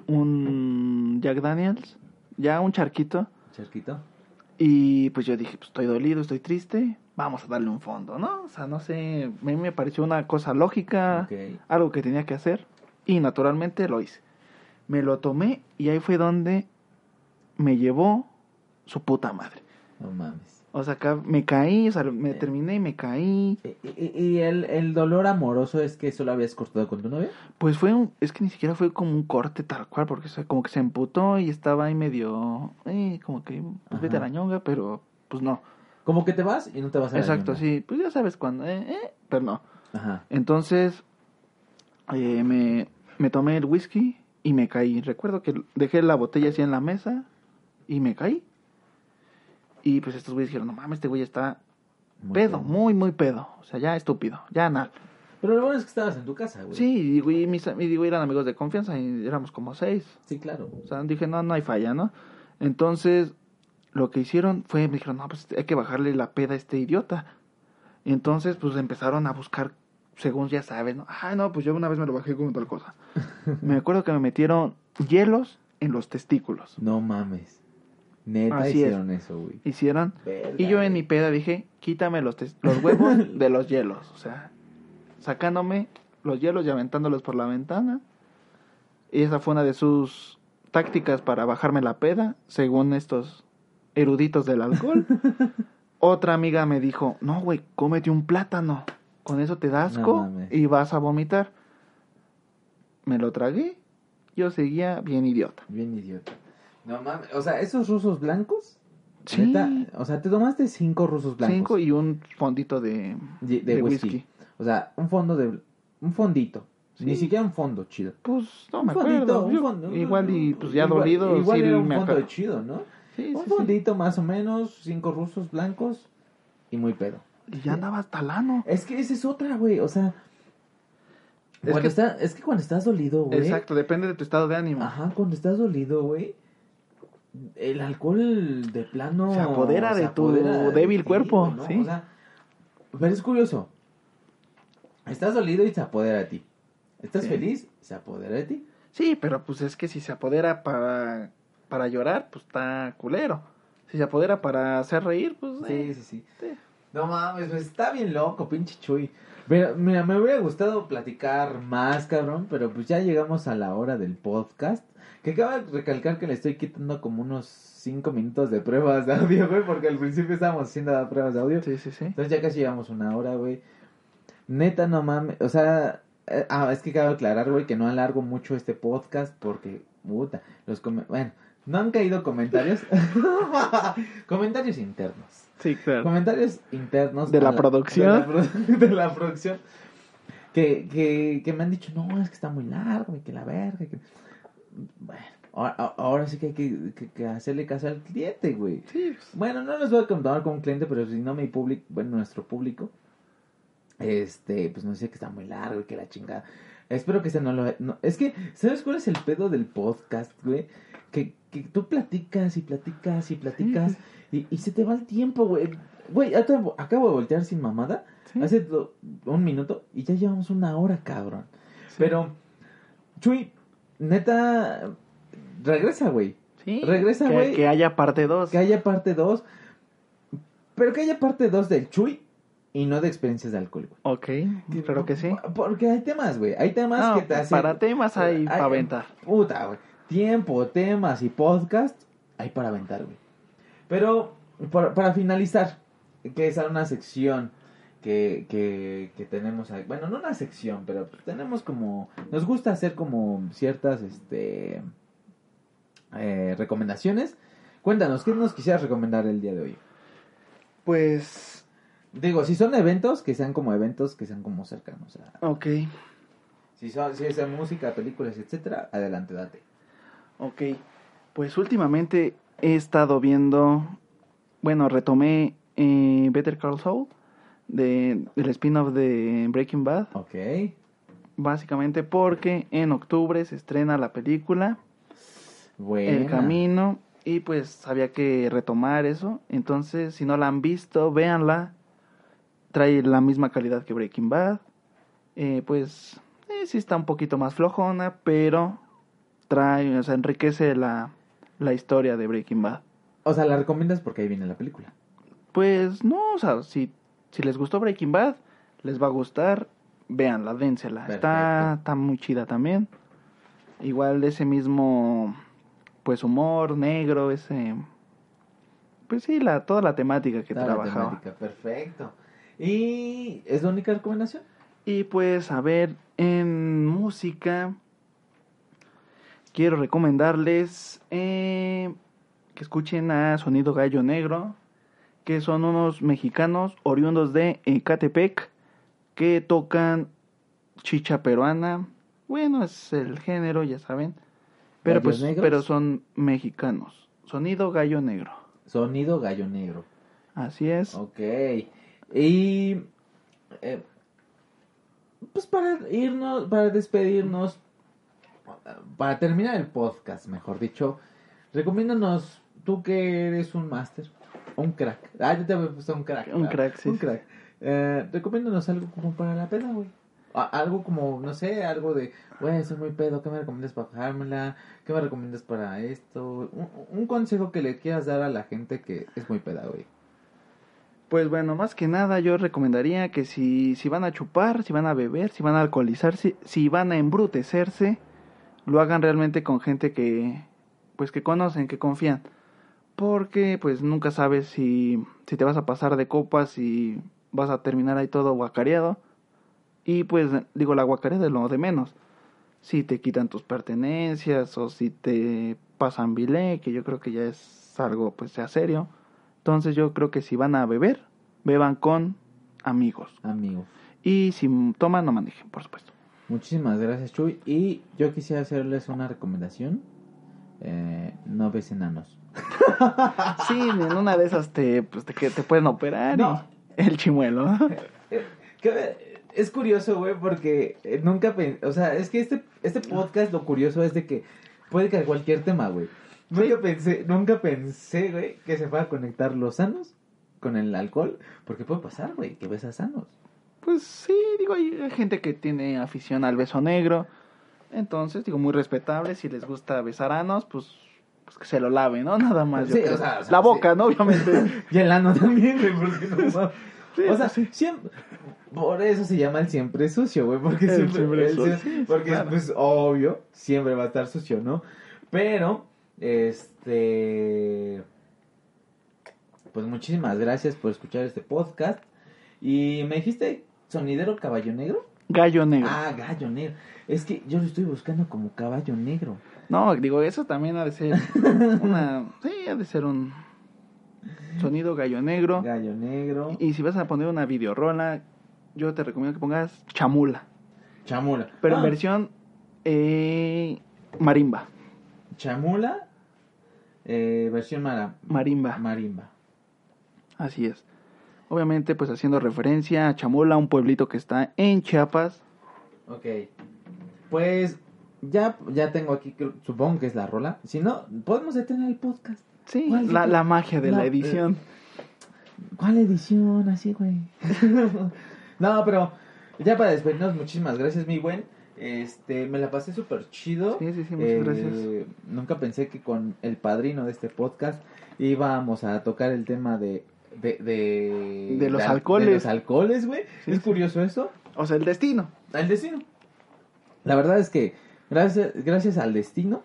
un Jack Daniels, ya un charquito. Charquito. Y pues yo dije, pues estoy dolido, estoy triste, vamos a darle un fondo, ¿no? O sea, no sé, a mí me pareció una cosa lógica, algo que tenía que hacer y naturalmente lo hice. Me lo tomé y ahí fue donde me llevó su puta madre. No mames. O sea, acá me caí, o sea, me terminé y me caí. ¿Y, el, el dolor amoroso es que solo habías cortado con tu novia? Pues fue un, es que ni siquiera fue como un corte tal cual, porque o sea, como que se emputó y estaba ahí medio, eh, como que, pues vete a la ñonga, pero pues no. Como que te vas y no te vas a la Exacto, ñonga. sí, pues ya sabes cuándo, eh, eh, pero no. Ajá. Entonces, eh, me, me tomé el whisky y me caí. Recuerdo que dejé la botella así en la mesa y me caí. Y pues estos güeyes dijeron, no mames, este güey está Muy pedo, pedo. muy, muy pedo. O sea, ya estúpido, ya nada. Pero lo bueno es que estabas en tu casa, güey. Sí, y, digo, y mis y digo, eran amigos de confianza y éramos como seis. Sí, claro. O sea, dije, no, no hay falla, ¿no? Entonces, lo que hicieron fue, me dijeron, no, pues hay que bajarle la peda a este idiota. Y entonces, pues empezaron a buscar, según ya sabes, ¿no? Ah, no, pues yo una vez me lo bajé con tal cosa. <laughs> me acuerdo que me metieron hielos en los testículos. No mames. Neta Así hicieron eso, güey. Hicieron. Verga, Y yo en mi peda dije, quítame los, los huevos <laughs> de los hielos. O sea, sacándome los hielos y aventándolos por la ventana. Y esa fue una de sus tácticas para bajarme la peda, según estos eruditos del alcohol. <laughs> Otra amiga me dijo, no, güey, cómete un plátano. Con eso te da asco mames. y vas a vomitar. Me lo tragué. Yo seguía bien idiota. Bien idiota. No mames. O sea, esos rusos blancos. Sí. neta, o sea, te tomaste cinco rusos blancos. Cinco y un fondito de, de, de de whisky. whisky. O sea, un fondo de. Un fondito. Sí. Ni siquiera un fondo chido. Pues no un me fondito, acuerdo. fondo. igual y pues ya Igual- dolido. Igual sí era un me fondo acuerdo. chido, ¿no? Sí, un fondito más o menos, cinco rusos blancos y muy pedo. Y ya andaba hasta lano. Es que esa es otra, güey. O sea, Es Cuando que- está, es que cuando estás dolido, güey. Exacto, depende de tu estado de ánimo. Ajá, cuando estás dolido, güey. El alcohol de plano. Se apodera de tu débil cuerpo, sí. O sea, pero es curioso. Estás dolido y se apodera de ti. Estás Sí. feliz, se apodera de ti. Sí, pero pues es que si se apodera para, para llorar, pues está culero. Si se apodera para hacer reír, pues... Sí, eh, sí, sí. sí. No mames, está bien loco, pinche Chuy. Mira, mira, me hubiera gustado platicar más, cabrón, pero pues ya llegamos a la hora del podcast. Que acaba de recalcar que le estoy quitando como unos 5 minutos de pruebas de audio, güey, porque al principio estábamos haciendo pruebas de audio. Sí, sí, sí. Entonces ya casi llevamos una hora, güey. Neta, no mames. O sea, eh, ah, es que cabe aclarar, güey, que no alargo mucho este podcast porque, puta, los bueno, no han caído comentarios. <laughs> <laughs> comentarios internos. Sí, claro. Comentarios internos. ¿De la producción? De la, produ- <laughs> de la producción. Que, que, que me han dicho, no, es que está muy largo y que la verga. que-". Bueno, ahora, ahora sí que hay que, que- hacerle caso al cliente, güey. Sí, pues, Bueno, no les voy a contar como cliente, pero si no mi público, bueno, nuestro público, este, pues nos dice que está muy largo y que la chingada. Espero que ese no lo... no- es que, ¿sabes cuál es el pedo del podcast, güey? Que, que tú platicas y platicas y platicas y, y se te va el tiempo, güey. Güey, acabo, acabo de voltear sin mamada sí. hace un minuto y ya llevamos una hora, cabrón. Sí. Pero, Chuy, neta, regresa, güey. Sí, regresa, que- güey. Que haya parte 2. Que haya parte 2. Pero que haya parte 2 del Chuy y no de experiencias de alcohol, güey. Ok, claro que sí. Porque hay temas, güey. Hay temas No, que te hacen. para temas hay Hay- para aventar. Puta, güey. Tiempo, temas y podcast hay para aventar, güey. Pero, para, para finalizar, que es una sección que, que, que tenemos ahí. Bueno, no una sección, pero tenemos como. Nos gusta hacer como ciertas este eh, recomendaciones. Cuéntanos, ¿qué nos quisieras recomendar el día de hoy? Pues, Digo, si son eventos, que sean como eventos que sean como cercanos. a- ok, si, son, si es música, películas, etcétera, adelante, date. Ok. Pues últimamente he estado viendo, bueno, retomé eh, Better Call Saul, de, del spin-off de Breaking Bad, Ok. básicamente porque en octubre se estrena la película. El Camino y pues había que retomar eso. Entonces, si no la han visto, véanla. Trae la misma calidad que Breaking Bad. Eh, pues eh, sí está un poquito más flojona, pero trae, o sea, enriquece la, la historia de Breaking Bad. O sea, la recomiendas porque ahí viene la película. Pues no, o sea, si, si les gustó Breaking Bad, les va a gustar, véanla, dénsela. Está, Perfecto. está muy chida también. Igual de ese mismo, pues humor negro, ese... Pues sí, la, toda la temática que Toda la trabajaba. temática, Perfecto. ¿Y es la única recomendación? Y pues, a ver, en música, quiero recomendarles eh, que escuchen a Sonido Gallo Negro, que son unos mexicanos oriundos de Ecatepec, que tocan chicha peruana. Bueno, es el género, ya saben. Pero ¿Gallos pues, negros? pero son mexicanos. Sonido Gallo Negro. Sonido Gallo Negro. Así es. Ok. Y. eh, pues para irnos, para despedirnos, para terminar el podcast, mejor dicho, recomiéndanos, tú que eres un máster, un crack. Ah, yo te había puesto un crack. Un ¿verdad? crack, sí, Un sí. crack. Eh, recomiéndanos algo como para la peda, güey. Algo como, no sé, algo de, güey, soy muy pedo, ¿qué me recomiendas para bajármela? ¿Qué me recomiendas para esto? Un, un consejo que le quieras dar a la gente que es muy peda, güey. Pues bueno, más que nada yo recomendaría que si, si van a chupar, si van a beber, si van a alcoholizarse, si van a embrutecerse, lo hagan realmente con gente que pues que conocen, que confían. Porque pues nunca sabes si, si te vas a pasar de copas y vas a terminar ahí todo guacareado. Y pues digo, la guacareada es lo de menos. Si te quitan tus pertenencias o si te pasan bilé, que yo creo que ya es algo pues sea serio. Entonces yo creo que si van a beber, beban con amigos. Amigo. Y si toman, no manejen, por supuesto. Muchísimas gracias, Chuy. Y yo quisiera hacerles una recomendación. Eh, no ves enanos. <laughs> Sí, en una de esas te, pues, te, que te pueden operar. No. y el chimuelo. <laughs> Eh, es curioso, güey, porque eh, nunca pensé, o sea, es que este, este podcast lo curioso es de que puede caer cualquier tema, güey. Nunca pensé, nunca pensé, güey, que se fuera a conectar los sanos con el alcohol, porque puede pasar, güey, que besas sanos. Pues sí, digo, hay gente que tiene afición al beso negro. Entonces, digo, muy respetable. Si les gusta besar anos, pues, pues que se lo lave, ¿no? <laughs> Nada más. yo Sí, creo. o sea, o sea, La boca, sí. ¿no? Obviamente. <laughs> Y el ano también, güey, porque no. Sí, o sea, siempre, por eso se llama el siempre sucio, güey, porque El siempre, siempre el sucio, porque claro. pues obvio, siempre va a estar sucio, ¿no? Pero, este, pues muchísimas gracias por escuchar este podcast. Y me dijiste sonidero caballo negro. Gallo negro. Ah, gallo negro. Es que yo lo estoy buscando como caballo negro. No, digo, eso también ha de ser una... Sí, ha de ser un sonido gallo negro. Gallo negro. Y si vas a poner una videorola, yo te recomiendo que pongas chamula. Chamula. Pero en Ah, versión eh, marimba. Chamula, eh, versión mara- Marimba. marimba. Así es. Obviamente, pues haciendo referencia a Chamula, un pueblito que está en Chiapas. Ok. Pues ya, ya tengo aquí, supongo que es la rola. Si no, podemos detener el podcast. Sí, la, la magia de La- la edición. ¿Cuál edición? Así, güey. <laughs> no, pero ya para despedirnos, muchísimas gracias, mi buen. Este, me la pasé súper chido. Sí, sí, sí, muchas Eh, gracias. Nunca pensé que con el padrino de este podcast íbamos a tocar el tema de... De, de, De los al- alcoholes. De los alcoholes, güey. Sí, es sí. curioso eso. O sea, el destino. Al destino. La verdad es que gracias, gracias al destino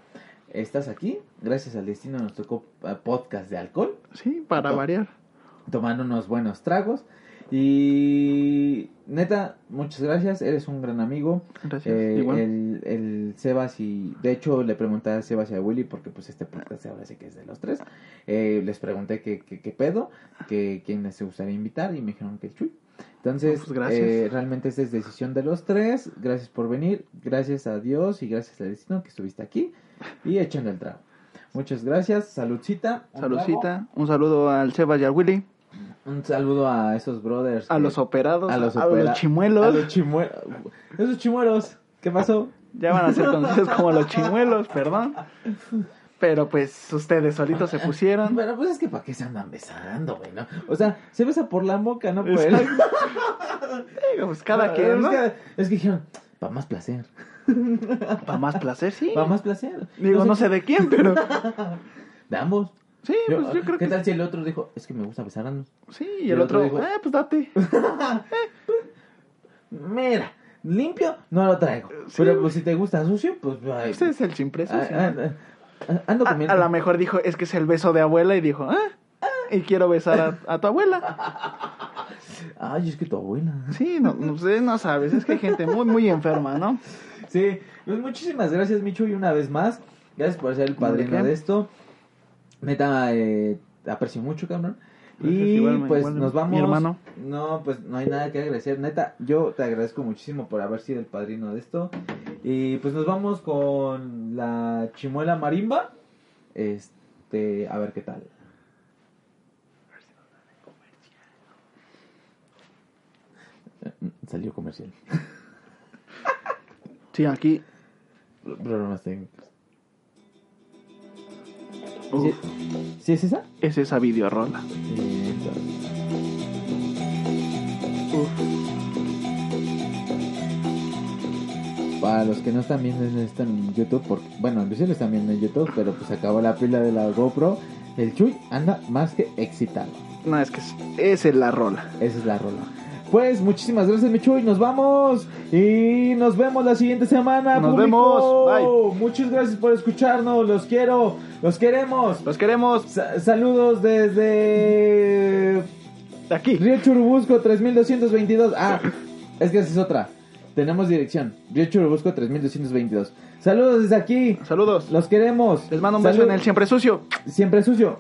estás aquí. Gracias al destino nos tocó eh, podcast de alcohol, Sí, para To- variar. tomando unos buenos tragos. Y neta, muchas gracias. Eres un gran amigo. Gracias. Eh, Igual. el, el Sebas y de hecho le pregunté a Sebas y a Willy porque pues este podcast ahora sí que es de los tres. Eh, les pregunté qué qué- qué pedo, que quién se gustaría invitar y me dijeron que el Chuy. Entonces, Pues, gracias. eh, realmente esta es decisión de los tres. Gracias por venir. Gracias a Dios y gracias al destino que estuviste aquí y echando el trago. Muchas gracias. Saludcita. un Saludcita. Un saludo al Sebas y al Willy. Un saludo a esos brothers. A que- los operados. a los a opera- los chimuelos. A los chimuelos. Esos chimuelos. ¿Qué pasó? Ya van a ser conocidos como los <laughs> chimuelos, perdón. Pero pues ustedes solitos se pusieron. Bueno, pues es que para qué se andan besando, güey, ¿no? O sea, se besa por la boca, ¿no? Por Exacto. <laughs> Digo, pues cada quien, es ¿no? que, es que dijeron, para más placer. Para más placer, sí. Para más placer. Digo, no sé de quién, pero. <laughs> De ambos. Sí, Yo- pues yo creo ¿Qué que. tal si el otro dijo, es que me gusta besar anos? Sí, y el otro, dijo- eh, pues date. <laughs> Mira, limpio no lo traigo. Sí. Pero pues si te gusta sucio, pues... ay, Ese es el ah, ah, ah, ando A, comiendo. a lo mejor dijo, es que es el beso de abuela y dijo, ah, y quiero besar a, a tu abuela. <laughs> Ay, es que tu abuela. Sí, no, no no sabes, es que hay gente muy, muy enferma, ¿no? Sí, pues muchísimas gracias, Michu, y una vez más, gracias por ser el padrino ¿De qué? esto. Neta, eh, aprecio mucho, cabrón. Gracias, y igual, pues igual, nos mi vamos. hermano. No, pues no hay nada que agradecer. Neta, yo te agradezco muchísimo por haber sido el padrino de esto. Y pues nos vamos con la chimuela marimba. Este, a ver qué tal. Salió comercial. Sí, aquí. Problemas técnicos. Uf, ¿Sí, ¿Sí es esa? es esa videorola. Para los que no están viendo esto en YouTube, porque, bueno, Lucio lo están viendo en YouTube, pero pues acabó la pila de la GoPro. El Chuy anda más que excitado. No, es que es, esa es la rola. Esa es la rola. Pues muchísimas gracias, mi Chuy. Nos vamos y nos vemos la siguiente semana. Nos público. vemos. Muchas gracias por escucharnos. Los quiero, los queremos. Los queremos Sa- saludos desde aquí. Río Churubusco 3222. Ah, es que esa es otra. Tenemos dirección. Río Churubusco 3222. Saludos desde aquí. Saludos. Los queremos. Les mando un beso Salud- en el siempre sucio. Siempre sucio.